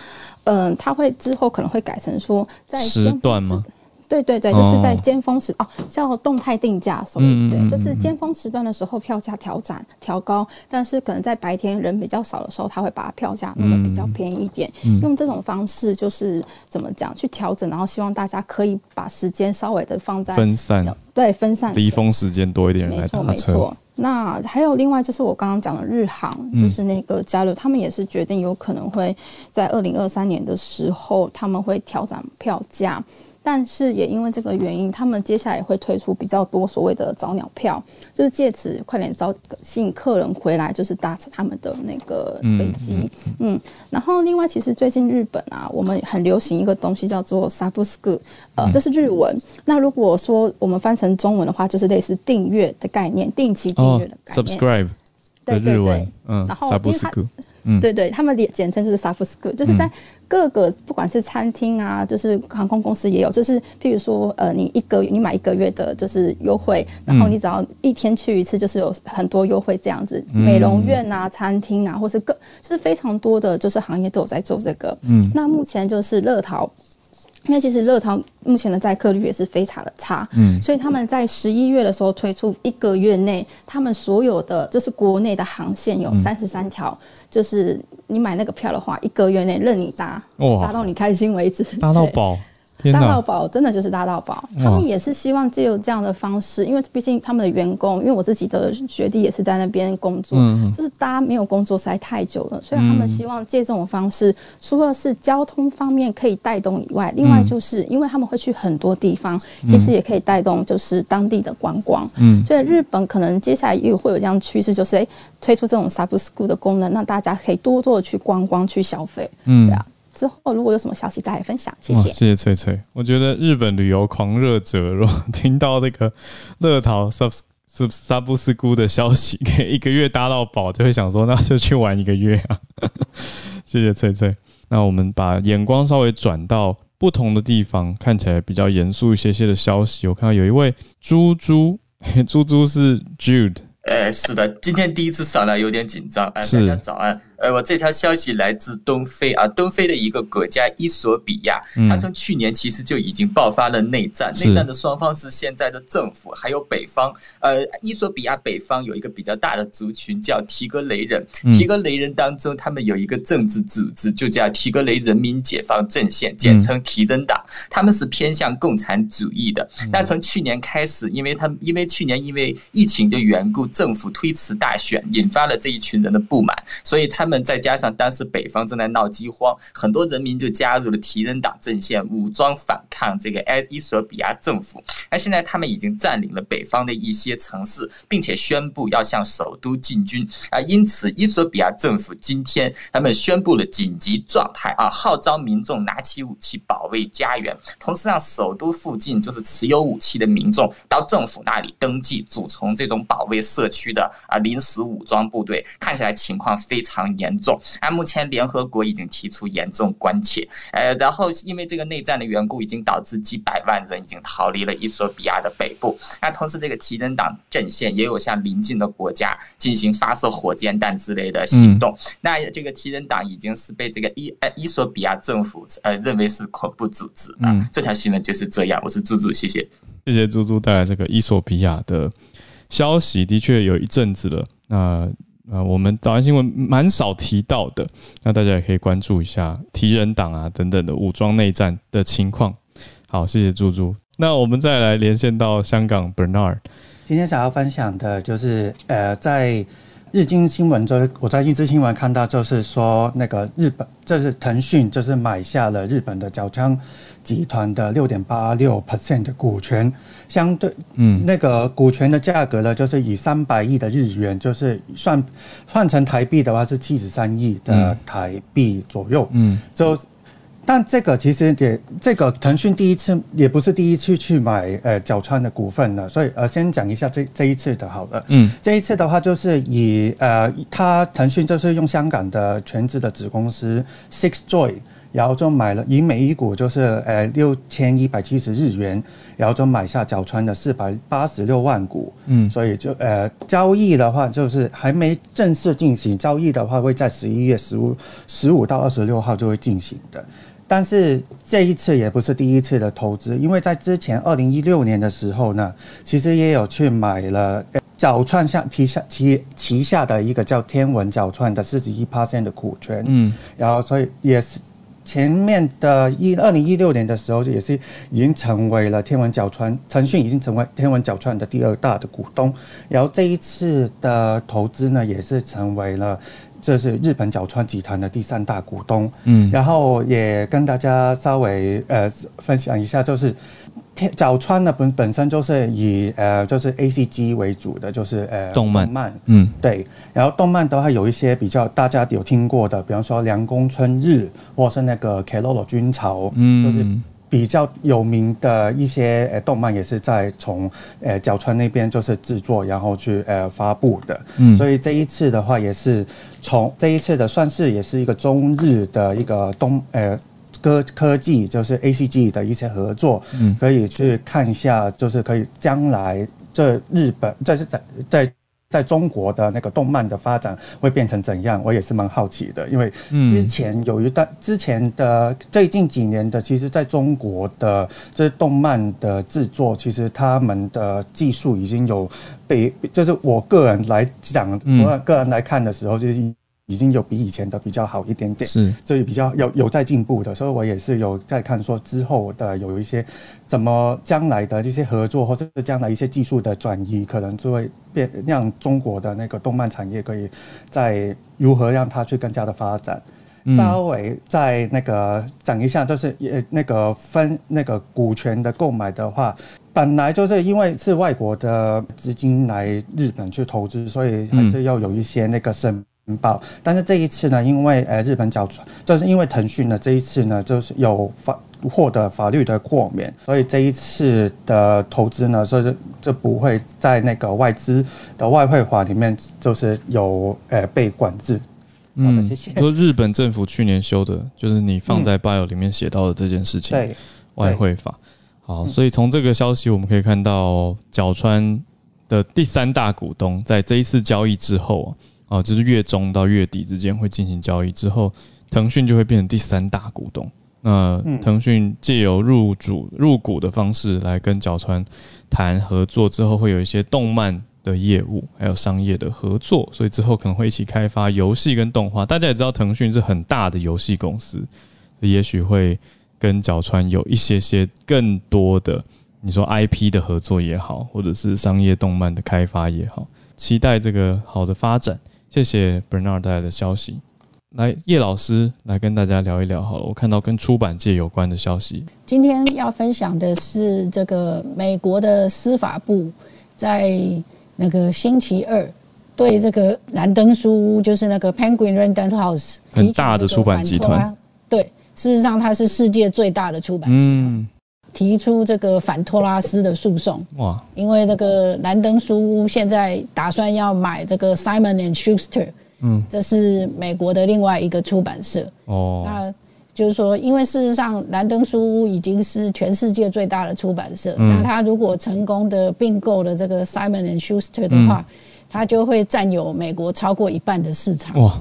[SPEAKER 3] 嗯，他会之后可能会改成说在
[SPEAKER 1] 时段吗？
[SPEAKER 3] 对对对，就是在尖峰时哦，叫动态定价，所以对，就是尖峰时段的时候票价调涨调高，但是可能在白天人比较少的时候，他会把票价弄得比较便宜一点，用这种方式就是怎么讲去调整，然后希望大家可以把时间稍微的放在
[SPEAKER 1] 分散，
[SPEAKER 3] 对分散
[SPEAKER 1] 低峰时间多一点人来搭车。
[SPEAKER 3] 那还有另外就是我刚刚讲的日航，就是那个加勒，他们也是决定有可能会在二零二三年的时候他们会调整票价。但是也因为这个原因，他们接下来也会推出比较多所谓的早鸟票，就是借此快点招吸引客人回来，就是搭乘他们的那个飞机。嗯，然后另外其实最近日本啊，我们很流行一个东西叫做 Subscribe，呃，这是日文。那如果说我们翻成中文的话，就是类似订阅的概念，定期订阅的概
[SPEAKER 1] 念。Subscribe 对对对，嗯，然后因为它。
[SPEAKER 3] 嗯，对对，他们简简称就是 s u f s c o 就是在各个不管是餐厅啊，就是航空公司也有，就是譬如说，呃，你一个你买一个月的就是优惠，然后你只要一天去一次，就是有很多优惠这样子。美容院啊、餐厅啊，或是各就是非常多的就是行业都有在做这个。嗯，那目前就是乐淘。因为其实乐淘目前的载客率也是非常的差，嗯，所以他们在十一月的时候推出一个月内，他们所有的就是国内的航线有三十三条，就是你买那个票的话，一个月内任你搭，搭到你开心为止，
[SPEAKER 1] 搭到饱。
[SPEAKER 3] 大到宝真的就是大到宝，他们也是希望借由这样的方式，因为毕竟他们的员工，因为我自己的学弟也是在那边工作，就是大家没有工作实在太久了，所以他们希望借这种方式，除了是交通方面可以带动以外，另外就是因为他们会去很多地方，其实也可以带动就是当地的观光。嗯，所以日本可能接下来也会有这样趋势，就是哎推出这种 sub school 的功能，让大家可以多多的去观光去消费。嗯，对啊。之后如果有什么消息再来分享，谢谢。
[SPEAKER 1] 谢谢翠翠。我觉得日本旅游狂热者若听到那个 乐淘 sub sub sub s c 的消息，可以一个月搭到宝，就会想说那就去玩一个月啊。谢谢翠翠。那我们把眼光稍微转到不同的地方，看起来比较严肃一些些的消息。我看到有一位猪猪，猪猪是 Jude。
[SPEAKER 4] 哎，是的，今天第一次上来有点紧张。哎，大家早安。呃，我这条消息来自东非啊，东非的一个国家伊索比亚，它从去年其实就已经爆发了内战，内战的双方是现在的政府，还有北方。呃，伊索比亚北方有一个比较大的族群叫提格雷人，提格雷人当中他们有一个政治组织，就叫提格雷人民解放阵线，简称提人党，他们是偏向共产主义的。那从去年开始，因为他们因为去年因为疫情的缘故，政府推迟大选，引发了这一群人的不满，所以他。们再加上当时北方正在闹饥荒，很多人民就加入了提人党阵线，武装反抗这个埃伊索比亚政府。那现在他们已经占领了北方的一些城市，并且宣布要向首都进军啊！因此，伊索比亚政府今天他们宣布了紧急状态啊，号召民众拿起武器保卫家园，同时让首都附近就是持有武器的民众到政府那里登记，组成这种保卫社区的啊临时武装部队。看起来情况非常。严重，啊，目前联合国已经提出严重关切，呃，然后因为这个内战的缘故，已经导致几百万人已经逃离了伊索比亚的北部。那同时，这个提人党阵线也有向邻近的国家进行发射火箭弹之类的行动。那这个提人党已经是被这个伊呃伊索比亚政府呃认为是恐怖组织啊。这条新闻就是这样。我是猪猪，谢谢，
[SPEAKER 1] 谢谢猪猪带来这个伊索比亚的消息，的确有一阵子了。那。啊，我们早安新闻蛮少提到的，那大家也可以关注一下提人党啊等等的武装内战的情况。好，谢谢猪猪。那我们再来连线到香港 Bernard。
[SPEAKER 5] 今天想要分享的就是，呃，在日经新闻中，我在日经新闻看到，就是说那个日本，这是腾讯，就是买下了日本的角川集团的六点八六 percent 的股权。相对，嗯，那个股权的价格呢，就是以三百亿的日元，就是算换成台币的话是七十三亿的台币左右，嗯，就，但这个其实也，这个腾讯第一次也不是第一次去买呃角川的股份了，所以呃先讲一下这这一次的好了，嗯，这一次的话就是以呃，他腾讯就是用香港的全资的子公司 Six Joy。然后就买了，以每一股就是呃六千一百七十日元，然后就买下角川的四百八十六万股。嗯，所以就呃交易的话，就是还没正式进行交易的话，会在十一月十五十五到二十六号就会进行的。但是这一次也不是第一次的投资，因为在之前二零一六年的时候呢，其实也有去买了角川下旗下旗旗下的一个叫天文角川的四十一的股权。嗯，然后所以也是。前面的一二零一六年的时候，也是已经成为了天文角川腾讯已经成为天文角川的第二大的股东。然后这一次的投资呢，也是成为了这是日本角川集团的第三大股东。嗯，然后也跟大家稍微呃分享一下，就是角川呢本本身就是以呃就是 A C G 为主的，就是呃
[SPEAKER 1] 动漫
[SPEAKER 5] 漫，嗯，对。然后动漫都还有一些比较大家有听过的，比方说凉宫春日，或是那个 Keroro 军曹，嗯，就是。比较有名的一些呃动漫也是在从呃角川那边就是制作，然后去呃发布的。嗯，所以这一次的话也是从这一次的算是也是一个中日的一个东呃科科技就是 A C G 的一些合作，嗯，可以去看一下，就是可以将来这日本在是在在。在中国的那个动漫的发展会变成怎样？我也是蛮好奇的，因为之前有一段之前的最近几年的，其实在中国的这动漫的制作，其实他们的技术已经有被，就是我个人来讲，我个人来看的时候，就是。已经有比以前的比较好一点点，
[SPEAKER 1] 是，
[SPEAKER 5] 所以比较有有在进步的，所以我也是有在看说之后的有一些怎么将来的一些合作，或者是将来一些技术的转移，可能就会变让中国的那个动漫产业可以在如何让它去更加的发展。稍微再那个讲一下，就是也那个分那个股权的购买的话，本来就是因为是外国的资金来日本去投资，所以还是要有一些那个申。报，但是这一次呢，因为呃日本角川，就是因为腾讯呢这一次呢，就是有法获得法律的豁免，所以这一次的投资呢，所以就不会在那个外资的外汇法里面就是有呃被管制。嗯，谢谢。
[SPEAKER 1] 说日本政府去年修的，就是你放在 bio 里面写到的这件事情，
[SPEAKER 5] 对
[SPEAKER 1] 外汇法。好，所以从这个消息我们可以看到，角川的第三大股东在这一次交易之后啊。哦，就是月中到月底之间会进行交易之后，腾讯就会变成第三大股东。那腾讯借由入主入股的方式来跟角川谈合作之后，会有一些动漫的业务，还有商业的合作，所以之后可能会一起开发游戏跟动画。大家也知道，腾讯是很大的游戏公司，也许会跟角川有一些些更多的，你说 IP 的合作也好，或者是商业动漫的开发也好，期待这个好的发展。谢谢 Bernard 带来的消息。来，叶老师来跟大家聊一聊好了。我看到跟出版界有关的消息。
[SPEAKER 6] 今天要分享的是这个美国的司法部在那个星期二对这个兰登书屋，就是那个 Penguin Random House
[SPEAKER 1] 很大的出版集团。
[SPEAKER 6] 对，事实上它是世界最大的出版集团。提出这个反托拉斯的诉讼。哇，因为那个兰登书屋现在打算要买这个 Simon and Schuster，嗯，这是美国的另外一个出版社。哦。那就是说，因为事实上兰登书屋已经是全世界最大的出版社，那他如果成功的并购了这个 Simon and Schuster 的话，他就会占有美国超过一半的市场。哇，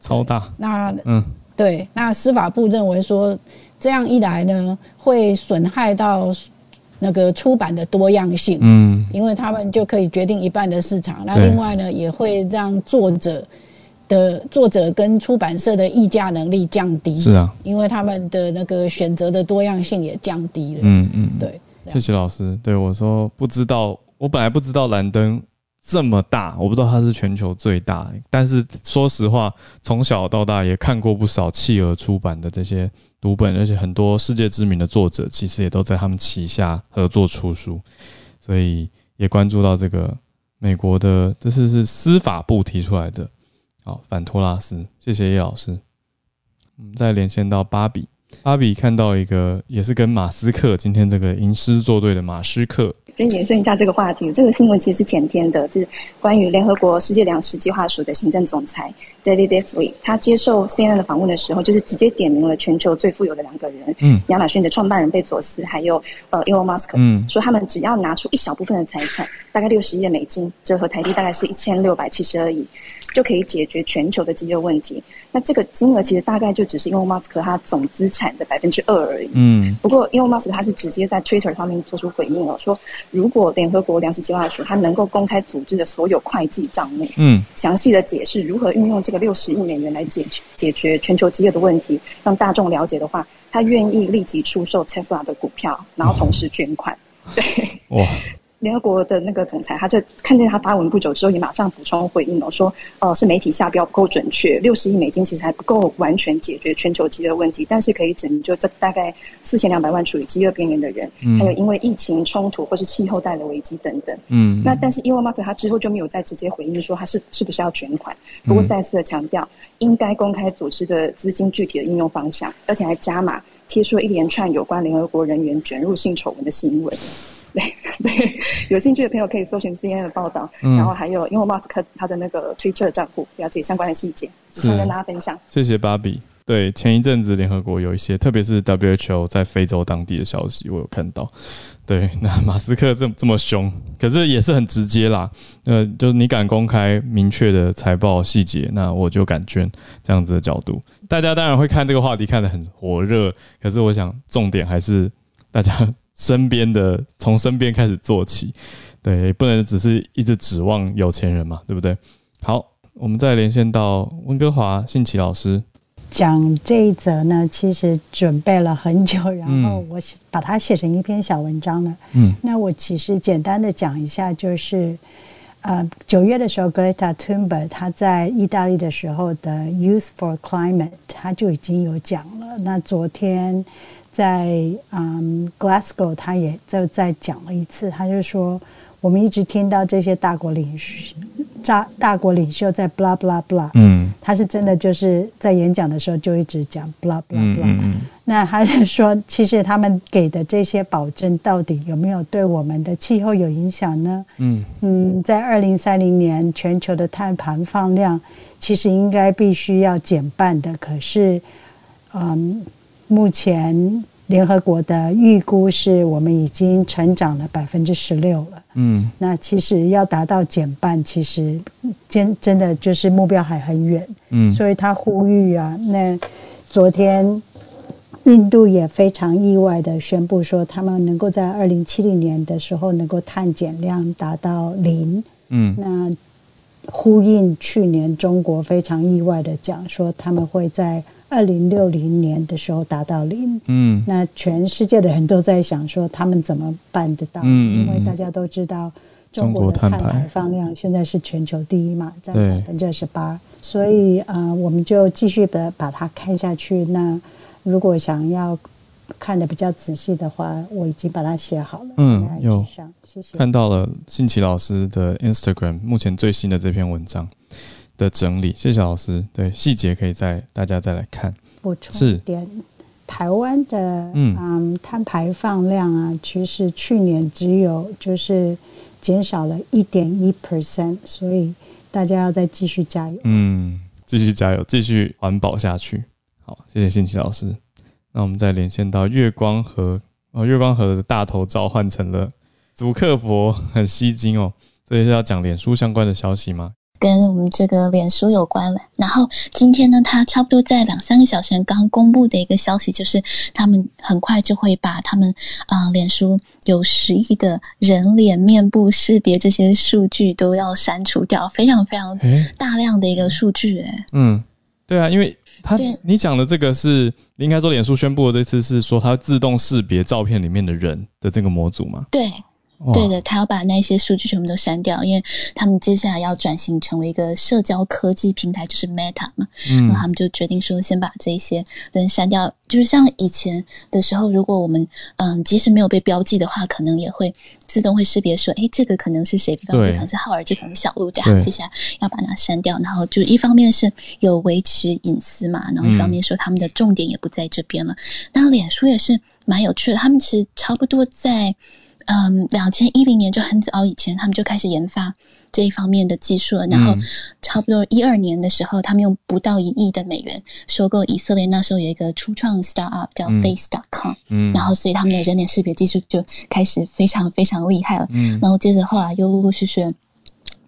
[SPEAKER 1] 超大。
[SPEAKER 6] 那嗯，对，那司法部认为说。这样一来呢，会损害到那个出版的多样性，嗯，因为他们就可以决定一半的市场。那另外呢，也会让作者的作者跟出版社的议价能力降低。
[SPEAKER 1] 是啊，
[SPEAKER 6] 因为他们的那个选择的多样性也降低了。嗯嗯，对。
[SPEAKER 1] 谢谢老师。对我说不知道，我本来不知道蓝灯。这么大，我不知道它是全球最大。但是说实话，从小到大也看过不少企鹅出版的这些读本，而且很多世界知名的作者其实也都在他们旗下合作出书，所以也关注到这个美国的，这是是司法部提出来的，好反托拉斯。谢谢叶老师。我们再连线到芭比。芭比看到一个也是跟马斯克今天这个吟诗作对的马斯克，
[SPEAKER 7] 先延伸一下这个话题。这个新闻其实是前天的，是关于联合国世界粮食计划署的行政总裁 David Beasley，他接受 CNN 的访问的时候，就是直接点名了全球最富有的两个人，嗯，亚马逊的创办人贝佐斯，还有呃 Elon Musk，嗯，说他们只要拿出一小部分的财产，大概六十亿美金，折合台币大概是一千六百七十二亿。就可以解决全球的饥饿问题。那这个金额其实大概就只是因为马斯克他总资产的百分之二而已。嗯。不过，因为马斯克他是直接在 Twitter 上面做出回应了，说如果联合国粮食计划署他能够公开组织的所有会计账目，嗯，详细的解释如何运用这个六十亿美元来解决解决全球饥饿的问题，让大众了解的话，他愿意立即出售 Tesla 的股票，然后同时捐款。对。哇。联合国的那个总裁，他在看见他发文不久之后，也马上补充回应了，说，呃，是媒体下标不够准确，六十亿美金其实还不够完全解决全球饥饿问题，但是可以拯救大大概四千两百万处于饥饿边缘的人，还有因为疫情冲突或是气候带来的危机等等。嗯，那但是伊万马斯他之后就没有再直接回应说他是是不是要捐款，不过再次的强调，应该公开组织的资金具体的应用方向，而且还加码贴出了一连串有关联合国人员卷入性丑闻的新闻。对 对，有兴趣的朋友可以搜寻 CNN 的报道，然后还有因为马斯克他的那个 Twitter 账户，了解相关的细节，想跟大家分享。
[SPEAKER 1] 谢谢芭比。对，前一阵子联合国有一些，特别是 WHO 在非洲当地的消息，我有看到。对，那 马斯克这么这么凶，可是也是很直接啦。呃，就是你敢公开明确的财报细节，那我就敢捐。这样子的角度，大家当然会看这个话题看得很火热，可是我想重点还是大家。身边的从身边开始做起，对，不能只是一直指望有钱人嘛，对不对？好，我们再连线到温哥华信奇老师，
[SPEAKER 8] 讲这一则呢，其实准备了很久，然后我把它写成一篇小文章了。嗯，那我其实简单的讲一下，就是呃，九月的时候，Greta Thunberg 他在意大利的时候的 Youth for Climate，他就已经有讲了。那昨天。在嗯，Glasgow，他也就在讲了一次。他就说，我们一直听到这些大国领袖、大大国领袖在 blah blah blah。嗯，他是真的就是在演讲的时候就一直讲 blah blah blah。那他是说，其实他们给的这些保证，到底有没有对我们的气候有影响呢？嗯嗯，在二零三零年，全球的碳排放量其实应该必须要减半的。可是，嗯。目前联合国的预估是我们已经成长了百分之十六了。嗯，那其实要达到减半，其实真真的就是目标还很远。嗯，所以他呼吁啊，那昨天印度也非常意外的宣布说，他们能够在二零七零年的时候能够碳减量达到零。嗯，那呼应去年中国非常意外的讲说，他们会在。二零六零年的时候达到零，嗯，那全世界的人都在想说他们怎么办得到？嗯因为大家都知道中国的碳排放量现在是全球第一嘛，占百分之二十八，所以呃，我们就继续的把它看下去。那如果想要看的比较仔细的话，我已经把它写好了。嗯，有，谢谢。
[SPEAKER 1] 看到了信奇老师的 Instagram 目前最新的这篇文章。的整理，谢谢老师。对细节可以再大家再来看。
[SPEAKER 8] 补充一点，台湾的嗯碳排放量啊，其实去年只有就是减少了一点一 percent，所以大家要再继续加油。
[SPEAKER 1] 嗯，继续加油，继续环保下去。好，谢谢信奇老师。那我们再连线到月光河哦，月光河的大头照换成了祖克伯，很吸睛哦。这是要讲脸书相关的消息吗？
[SPEAKER 9] 跟我们这个脸书有关了。然后今天呢，他差不多在两三个小时前刚公布的一个消息，就是他们很快就会把他们啊，脸书有十亿的人脸面部识别这些数据都要删除掉，非常非常大量的一个数据。哎，
[SPEAKER 1] 嗯，对啊，因为他你讲的这个是应该说，脸书宣布的这次是说它自动识别照片里面的人的这个模组吗？
[SPEAKER 9] 对。对的，他要把那些数据全部都删掉，因为他们接下来要转型成为一个社交科技平台，就是 Meta 嘛。嗯，那他们就决定说，先把这些人删掉。就是像以前的时候，如果我们嗯，即使没有被标记的话，可能也会自动会识别说，哎，这个可能是谁？比方这可能是浩尔，这可能是小鹿，对啊。接下来要把它删掉，然后就一方面是有维持隐私嘛，然后一方面说他们的重点也不在这边了。那脸书也是蛮有趣的，他们其实差不多在。嗯，两千一零年就很早以前，他们就开始研发这一方面的技术了。然后，差不多一二年的时候，他们用不到一亿的美元收购以色列那时候有一个初创 startup 叫 Face.com。嗯，然后所以他们的人脸识别技术就开始非常非常厉害了。嗯，然后接着后来又陆陆续续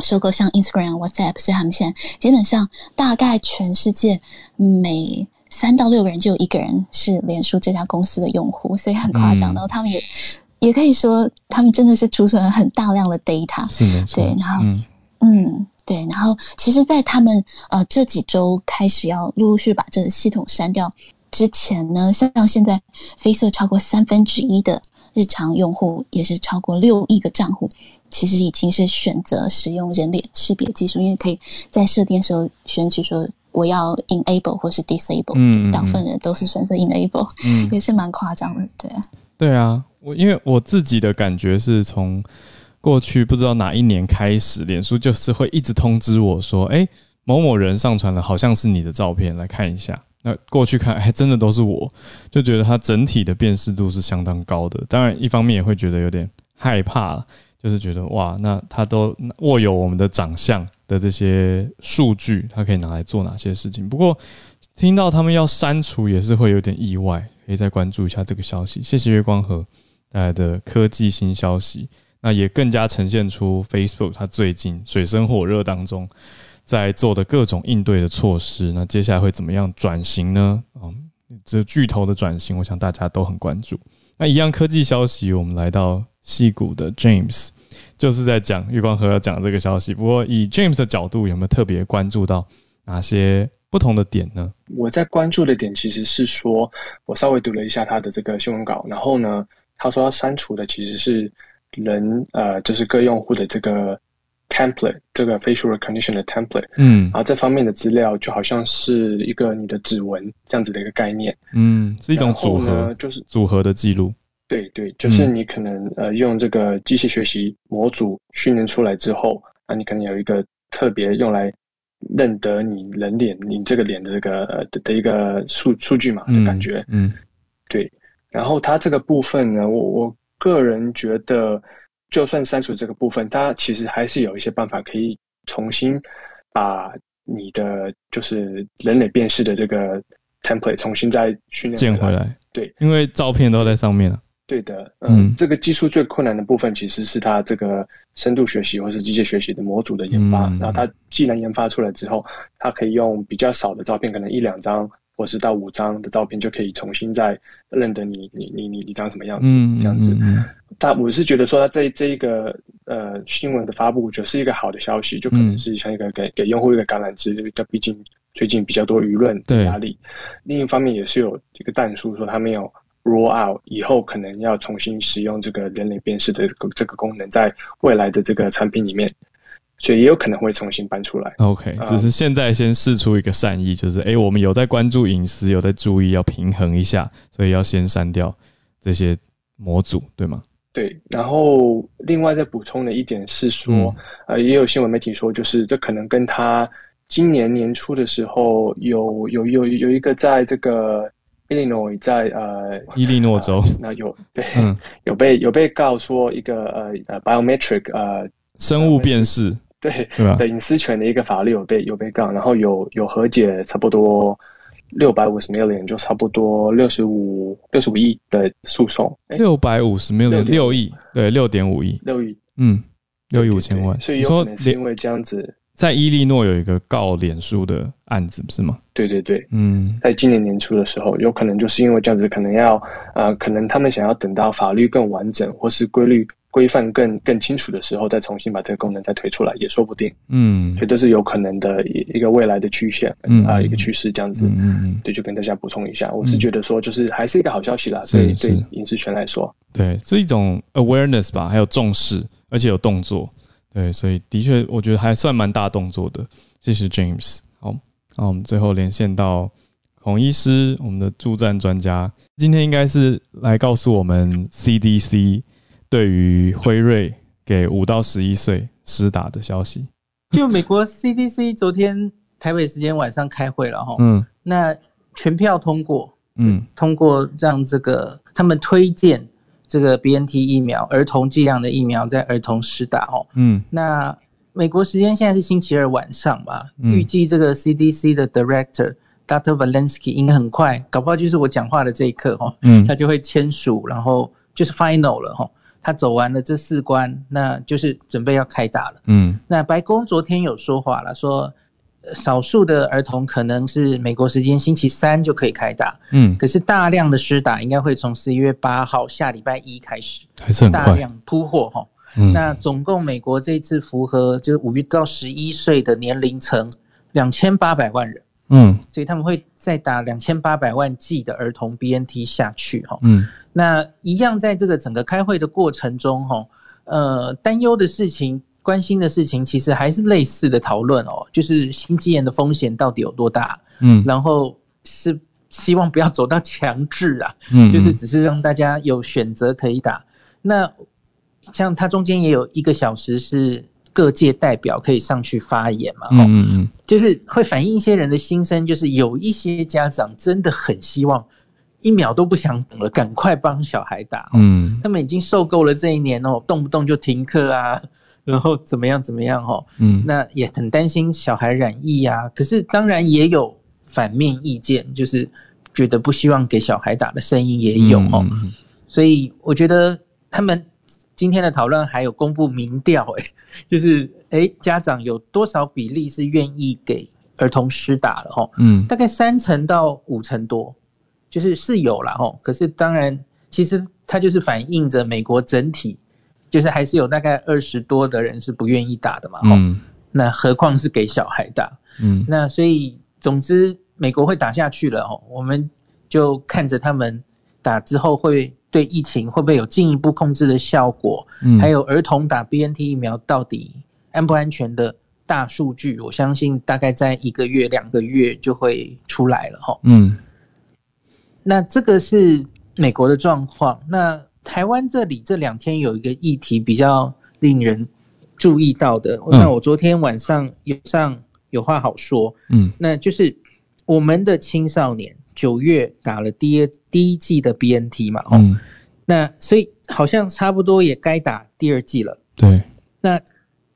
[SPEAKER 9] 收购像 Instagram、WhatsApp，所以他们现在基本上大概全世界每三到六个人就有一个人是脸书这家公司的用户，所以很夸张。然后他们也。也可以说，他们真的是储存了很大量的 data，是对，然后，嗯，对，然后，其实，在他们呃这几周开始要陆陆续把这个系统删掉之前呢，像现在，Facebook 超过三分之一的日常用户也是超过六亿个账户，其实已经是选择使用人脸识别技术，因为可以在设定的时候选取说我要 enable 或是 disable，嗯，大部分人都是选择 enable，嗯，也是蛮夸张的，对啊，
[SPEAKER 1] 对啊，我因为我自己的感觉是从过去不知道哪一年开始，脸书就是会一直通知我说，哎，某某人上传了好像是你的照片，来看一下。那过去看，还真的都是我，就觉得它整体的辨识度是相当高的。当然，一方面也会觉得有点害怕，就是觉得哇，那他都握有我们的长相的这些数据，它可以拿来做哪些事情？不过听到他们要删除，也是会有点意外。可以再关注一下这个消息。谢谢月光河带来的科技新消息，那也更加呈现出 Facebook 它最近水深火热当中。在做的各种应对的措施，那接下来会怎么样转型呢？啊，这巨头的转型，我想大家都很关注。那一样科技消息，我们来到戏谷的 James，就是在讲月光河要讲这个消息。不过以 James 的角度，有没有特别关注到哪些不同的点呢？
[SPEAKER 10] 我在关注的点其实是说，我稍微读了一下他的这个新闻稿，然后呢，他说要删除的其实是人，呃，就是各用户的这个。template 这个 facial recognition 的 template，嗯，然后这方面的资料就好像是一个你的指纹这样子的一个概念，
[SPEAKER 1] 嗯，是一种组合，
[SPEAKER 10] 就是
[SPEAKER 1] 组合的记录。
[SPEAKER 10] 对对，就是你可能呃用这个机器学习模组训练出来之后，那你可能有一个特别用来认得你人脸，你这个脸的这个的的一个数数据嘛的感觉，嗯，对。然后它这个部分呢，我我个人觉得。就算删除这个部分，它其实还是有一些办法可以重新把你的就是人脸辨识的这个 template 重新再训练
[SPEAKER 1] 建回来。
[SPEAKER 10] 对，
[SPEAKER 1] 因为照片都在上面了。
[SPEAKER 10] 对的，嗯，这个技术最困难的部分其实是它这个深度学习或是机械学习的模组的研发。然后它既然研发出来之后，它可以用比较少的照片，可能一两张。或是到五张的照片就可以重新再认得你，你你你你长什么样子这样子。他我是觉得说，它这这一个呃新闻的发布，我觉得是一个好的消息，就可能是像一个给给用户一个橄榄枝。它毕竟最近比较多舆论的压力，另一方面也是有这个弹书说他没有 roll out 以后可能要重新使用这个人脸辨识的这个功能，在未来的这个产品里面。所以也有可能会重新搬出来。
[SPEAKER 1] OK，只是现在先试出一个善意，就是哎，我们有在关注隐私，有在注意要平衡一下，所以要先删掉这些模组，对吗？
[SPEAKER 10] 对。然后另外再补充的一点是说，呃，也有新闻媒体说，就是这可能跟他今年年初的时候有有有有一个在这个伊利诺在呃
[SPEAKER 1] 伊利诺州，
[SPEAKER 10] 那有对有被有被告说一个呃呃 biometric 呃
[SPEAKER 1] 生物辨识。
[SPEAKER 10] 对对吧？隐私权的一个法律有被有被告，然后有有和解，差不多六百五十 million，就差不多六十五六十五亿的诉讼。
[SPEAKER 1] 六百五十 million，六亿，对，六点五亿，
[SPEAKER 10] 六亿，
[SPEAKER 1] 嗯，六亿五千万。
[SPEAKER 10] 所以有可能是因为这样子，
[SPEAKER 1] 在伊利诺有一个告脸书的案子，是吗？
[SPEAKER 10] 对对对，嗯，在今年年初的时候，有可能就是因为这样子，可能要呃，可能他们想要等到法律更完整或是规律。规范更更清楚的时候，再重新把这个功能再推出来也说不定。嗯，所以这是有可能的一一个未来的曲线啊，一个趋势这样子。嗯嗯，对，就跟大家补充一下，我是觉得说，就是还是一个好消息啦。对对，隐私权来说，
[SPEAKER 1] 对，是一种 awareness 吧，还有重视，而且有动作。对，所以的确，我觉得还算蛮大动作的。谢谢 James。好，那我们最后连线到孔医师，我们的助战专家，今天应该是来告诉我们 CDC。对于辉瑞给五到十一岁施打的消息，
[SPEAKER 11] 就美国 CDC 昨天台北时间晚上开会了哈，嗯，那全票通过，嗯，通过让这个他们推荐这个 BNT 疫苗儿童剂量的疫苗在儿童施打哦，嗯，那美国时间现在是星期二晚上吧，预计这个 CDC 的 Director Dr. Valensky 应该很快，搞不好就是我讲话的这一刻哦，嗯，他就会签署，然后就是 Final 了哈。他走完了这四关，那就是准备要开打了。嗯，那白宫昨天有说话了，说少数的儿童可能是美国时间星期三就可以开打。嗯，可是大量的施打应该会从十一月八号下礼拜一开始，
[SPEAKER 1] 还是很
[SPEAKER 11] 大量铺货哈。那总共美国这次符合就是五月到十一岁的年龄层两千八百万人。嗯，所以他们会再打两千八百万剂的儿童 BNT 下去哈，嗯，那一样在这个整个开会的过程中哈，呃，担忧的事情、关心的事情，其实还是类似的讨论哦，就是心肌炎的风险到底有多大，嗯，然后是希望不要走到强制啊，嗯，就是只是让大家有选择可以打。那像它中间也有一个小时是。各界代表可以上去发言嘛？嗯嗯嗯，就是会反映一些人的心声，就是有一些家长真的很希望一秒都不想等了，赶快帮小孩打。嗯，他们已经受够了这一年哦，动不动就停课啊，然后怎么样怎么样哦。嗯，那也很担心小孩染疫啊。可是当然也有反面意见，就是觉得不希望给小孩打的声音也有哦。所以我觉得他们。今天的讨论还有公布民调，哎，就是哎，家长有多少比例是愿意给儿童施打的？哈，嗯，大概三成到五成多，就是是有了哈。可是当然，其实它就是反映着美国整体，就是还是有大概二十多的人是不愿意打的嘛。嗯，那何况是给小孩打？嗯，那所以总之，美国会打下去了哦。我们就看着他们打之后会。对疫情会不会有进一步控制的效果？嗯，还有儿童打 BNT 疫苗到底安不安全的大数据，我相信大概在一个月、两个月就会出来了哈。嗯，那这个是美国的状况。那台湾这里这两天有一个议题比较令人注意到的，那我昨天晚上有上有话好说。嗯，那就是我们的青少年。九月打了第一第一季的 BNT 嘛，哦，那所以好像差不多也该打第二季了。
[SPEAKER 1] 对，
[SPEAKER 11] 那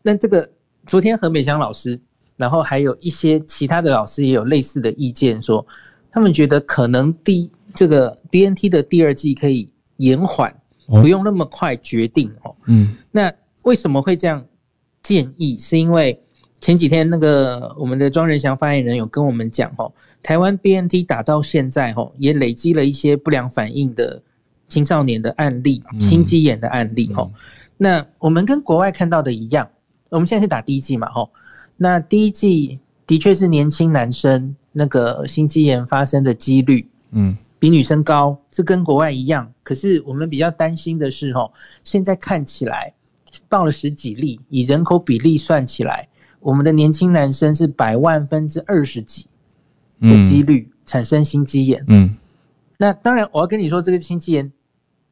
[SPEAKER 11] 那这个昨天何美香老师，然后还有一些其他的老师也有类似的意见，说他们觉得可能第这个 BNT 的第二季可以延缓，不用那么快决定哦。嗯，那为什么会这样建议？是因为前几天那个我们的庄仁祥发言人有跟我们讲哦。台湾 BNT 打到现在，吼也累积了一些不良反应的青少年的案例，心肌炎的案例，吼。那我们跟国外看到的一样，我们现在是打第一剂嘛，吼。那第一剂的确是年轻男生那个心肌炎发生的几率，嗯，比女生高，这跟国外一样。可是我们比较担心的是，哦，现在看起来报了十几例，以人口比例算起来，我们的年轻男生是百万分之二十几。的几率产生心肌炎，嗯，那当然我要跟你说，这个心肌炎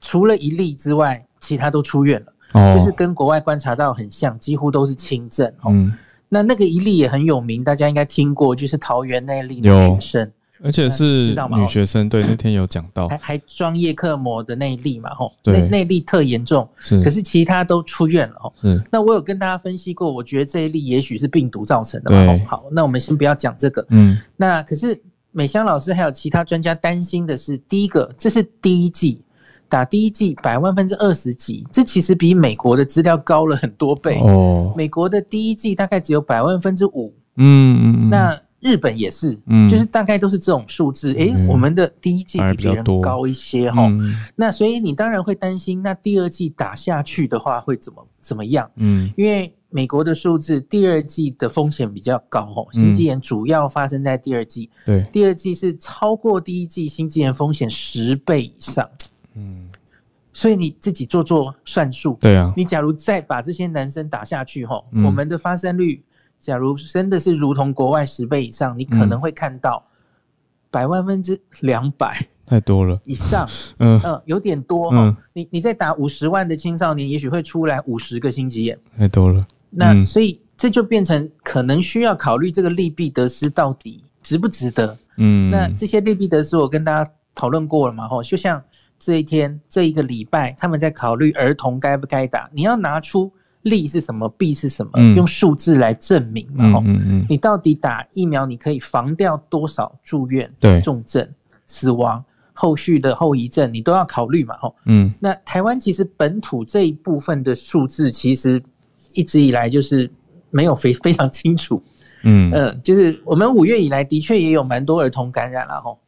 [SPEAKER 11] 除了一例之外，其他都出院了，哦，就是跟国外观察到很像，几乎都是轻症，嗯，那那个一例也很有名，大家应该听过，就是桃园那例的学生。
[SPEAKER 1] 而且是女学生，对，那天有讲到，
[SPEAKER 11] 还还装叶克膜的那一例嘛，吼，那那例特严重，
[SPEAKER 1] 是，
[SPEAKER 11] 可是其他都出院了，吼，是。那我有跟大家分析过，我觉得这一例也许是病毒造成的嘛，好，那我们先不要讲这个，嗯，那可是美香老师还有其他专家担心的是，第一个，这是第一季打第一季百万分之二十几，这其实比美国的资料高了很多倍，哦，美国的第一季大概只有百万分之五，嗯嗯，那。日本也是，嗯，就是大概都是这种数字。诶，我们的第一季比别人高一些哈。那所以你当然会担心，那第二季打下去的话会怎么怎么样？嗯，因为美国的数字，第二季的风险比较高哦。心肌炎主要发生在第二季，
[SPEAKER 1] 对，
[SPEAKER 11] 第二季是超过第一季心肌炎风险十倍以上。嗯，所以你自己做做算术，
[SPEAKER 1] 对啊，
[SPEAKER 11] 你假如再把这些男生打下去哈，我们的发生率。假如真的是如同国外十倍以上，你可能会看到百万分之两百，
[SPEAKER 1] 太多了
[SPEAKER 11] 以上，嗯嗯，有点多哈。你你再打五十万的青少年，也许会出来五十个心肌炎，
[SPEAKER 1] 太多了。
[SPEAKER 11] 那所以这就变成可能需要考虑这个利弊得失到底值不值得。嗯，那这些利弊得失我跟大家讨论过了嘛？哈，就像这一天这一个礼拜，他们在考虑儿童该不该打，你要拿出。利是什么？弊是什么？用数字来证明嘛？吼，你到底打疫苗，你可以防掉多少住院、重症、死亡、后续的后遗症，你都要考虑嘛？吼，嗯，那台湾其实本土这一部分的数字，其实一直以来就是没有非非常清楚。嗯嗯，就是我们五月以来的确也有蛮多儿童感染了。吼，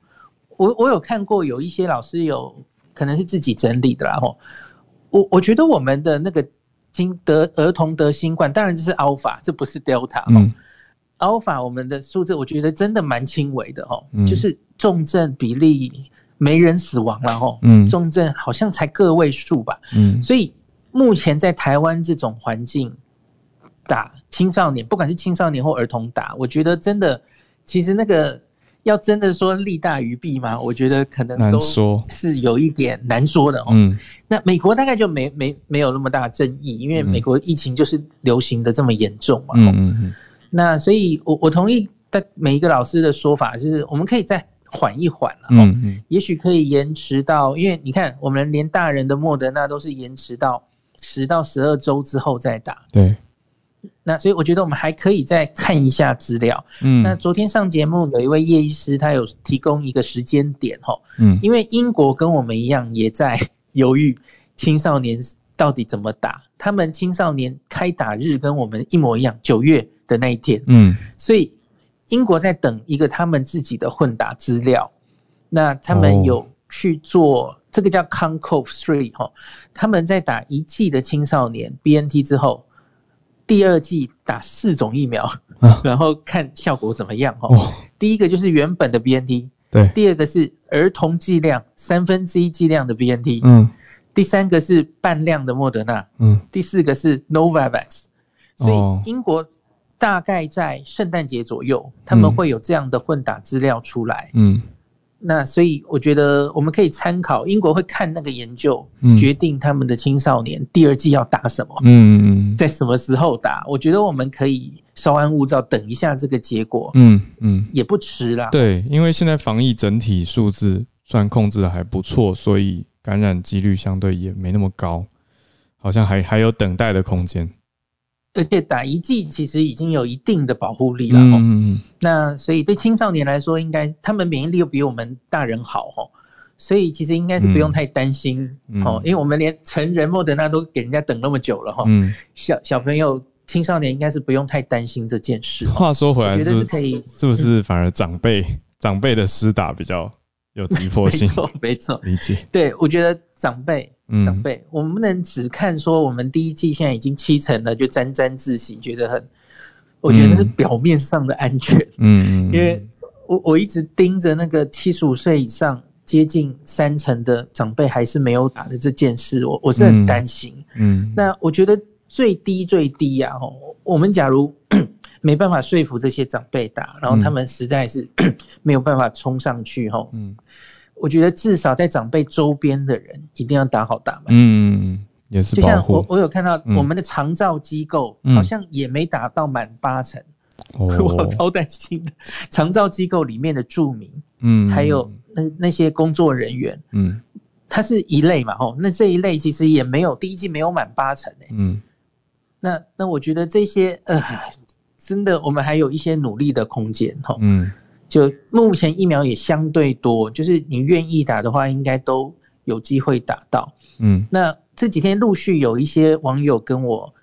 [SPEAKER 11] 我我有看过有一些老师有可能是自己整理的啦。吼，我我觉得我们的那个。经得儿童得新冠，当然这是 Alpha，这不是 Delta 嗯，Alpha 我们的数字，我觉得真的蛮轻微的哦，就是重症比例没人死亡了哦，嗯，重症好像才个位数吧，嗯，所以目前在台湾这种环境打青少年，不管是青少年或儿童打，我觉得真的其实那个。要真的说利大于弊吗？我觉得可能都是有一点难说的哦。嗯，那美国大概就没没没有那么大争议，因为美国疫情就是流行的这么严重嘛。嗯嗯嗯。那所以，我我同意的每一个老师的说法，就是我们可以再缓一缓了。嗯嗯。也许可以延迟到，因为你看，我们连大人的莫德纳都是延迟到十到十二周之后再打。
[SPEAKER 1] 对。
[SPEAKER 11] 那所以我觉得我们还可以再看一下资料。嗯，那昨天上节目有一位叶医师，他有提供一个时间点哈。嗯，因为英国跟我们一样也在犹豫青少年到底怎么打，他们青少年开打日跟我们一模一样，九月的那一天。嗯，所以英国在等一个他们自己的混打资料。那他们有去做这个叫 Concove Three 哈，他们在打一剂的青少年 BNT 之后。第二季打四种疫苗，然后看效果怎么样哦。第一个就是原本的 BNT，
[SPEAKER 1] 对。
[SPEAKER 11] 第二个是儿童剂量三分之一剂量的 BNT，嗯。第三个是半量的莫德纳，嗯。第四个是 Novavax，所以英国大概在圣诞节左右，他们会有这样的混打资料出来，嗯。那所以我觉得我们可以参考英国会看那个研究，决定他们的青少年第二季要打什么，嗯，在什么时候打？我觉得我们可以稍安勿躁，等一下这个结果，嗯嗯，也不迟啦。
[SPEAKER 1] 对，因为现在防疫整体数字算控制的还不错，所以感染几率相对也没那么高，好像还还有等待的空间。
[SPEAKER 11] 而且打一剂其实已经有一定的保护力了，嗯那所以对青少年来说，应该他们免疫力又比我们大人好哦，所以其实应该是不用太担心哦，因为我们连成人莫德纳都给人家等那么久了哈，嗯，小小朋友、青少年应该是不用太担心这件事。
[SPEAKER 1] 话说回来，觉得是可以，是不是反而长辈长辈的施打比较有急迫性？
[SPEAKER 11] 没错，没错，
[SPEAKER 1] 理解。
[SPEAKER 11] 对，我觉得长辈。长辈，我们不能只看说我们第一季现在已经七成了，就沾沾自喜，觉得很，我觉得是表面上的安全。嗯，因为我我一直盯着那个七十五岁以上接近三成的长辈还是没有打的这件事，我我是很担心。嗯，那我觉得最低最低呀，吼，我们假如 没办法说服这些长辈打，然后他们实在是 没有办法冲上去，吼，嗯。我觉得至少在长辈周边的人一定要打好打满。
[SPEAKER 1] 嗯，也是。
[SPEAKER 11] 就像我我有看到我们的长照机构好像也没打到满八成，我超担心的。长照机构里面的住民，嗯，还有那那些工作人员，嗯，它是一类嘛，吼，那这一类其实也没有第一季没有满八成诶，嗯，那那我觉得这些呃，真的我们还有一些努力的空间，吼，嗯。就目前疫苗也相对多，就是你愿意打的话，应该都有机会打到。嗯，那这几天陆续有一些网友跟我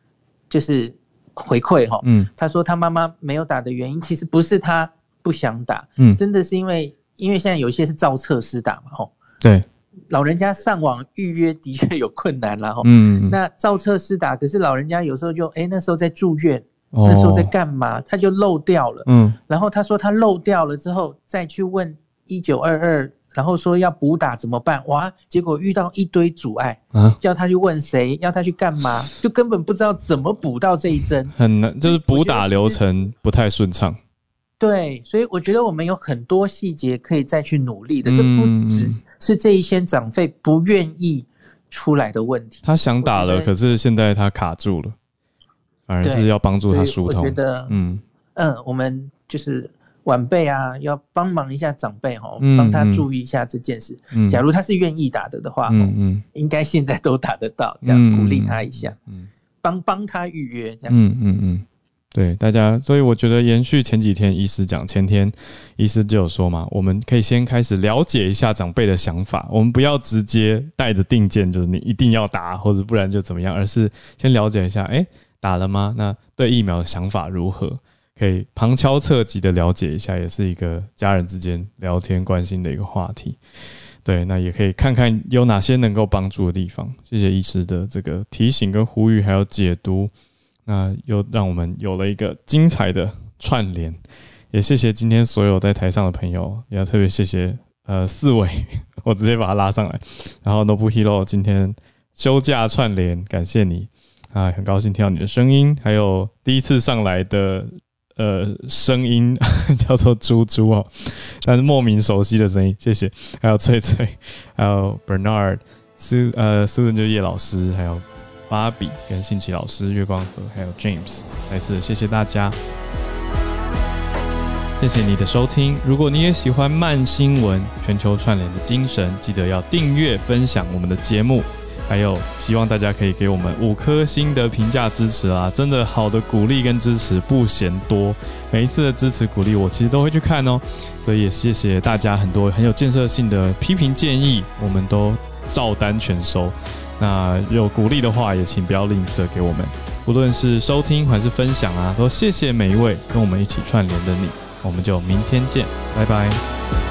[SPEAKER 11] 就是回馈哈，嗯，他说他妈妈没有打的原因，其实不是他不想打，嗯，真的是因为因为现在有一些是照测试打嘛，吼，
[SPEAKER 1] 对，
[SPEAKER 11] 老人家上网预约的确有困难了，吼，嗯，那照测试打，可是老人家有时候就哎那时候在住院。那时候在干嘛？他就漏掉了。嗯，然后他说他漏掉了之后，再去问一九二二，然后说要补打怎么办？哇，结果遇到一堆阻碍，啊，要他去问谁？要他去干嘛？就根本不知道怎么补到这一针，
[SPEAKER 1] 很难，就是补打流程不太顺畅。
[SPEAKER 11] 对，所以我觉得我们有很多细节可以再去努力的。这不只是这一些长辈不愿意出来的问题，
[SPEAKER 1] 他想打了，可是现在他卡住了。反而是要帮助他疏通。
[SPEAKER 11] 我觉得，嗯嗯，我们就是晚辈啊，要帮忙一下长辈哈，帮他注意一下这件事。假如他是愿意打的的话，嗯嗯，应该现在都打得到，这样鼓励他一下，嗯，帮帮他预约这样子。嗯嗯嗯，
[SPEAKER 1] 对大家，所以我觉得延续前几天医师讲，前天医师就有说嘛，我们可以先开始了解一下长辈的想法，我们不要直接带着定见，就是你一定要打，或者不然就怎么样，而是先了解一下，哎。打了吗？那对疫苗的想法如何？可以旁敲侧击的了解一下，也是一个家人之间聊天关心的一个话题。对，那也可以看看有哪些能够帮助的地方。谢谢医师的这个提醒跟呼吁，还有解读。那又让我们有了一个精彩的串联，也谢谢今天所有在台上的朋友，也要特别谢谢呃四位，我直接把他拉上来，然后 Nobu Hero 今天休假串联，感谢你啊，很高兴听到你的声音，还有第一次上来的。呃，声音 叫做猪猪哦，但是莫名熟悉的声音，谢谢。还有翠翠，还有 Bernard，苏呃苏人就叶老师，还有芭比跟信奇老师，月光河，还有 James，再次谢谢大家，谢谢你的收听。如果你也喜欢慢新闻全球串联的精神，记得要订阅分享我们的节目。还有，希望大家可以给我们五颗星的评价支持啊！真的好的鼓励跟支持不嫌多，每一次的支持鼓励我其实都会去看哦。所以也谢谢大家很多很有建设性的批评建议，我们都照单全收。那有鼓励的话，也请不要吝啬给我们，无论是收听还是分享啊，都谢谢每一位跟我们一起串联的你。我们就明天见，拜拜。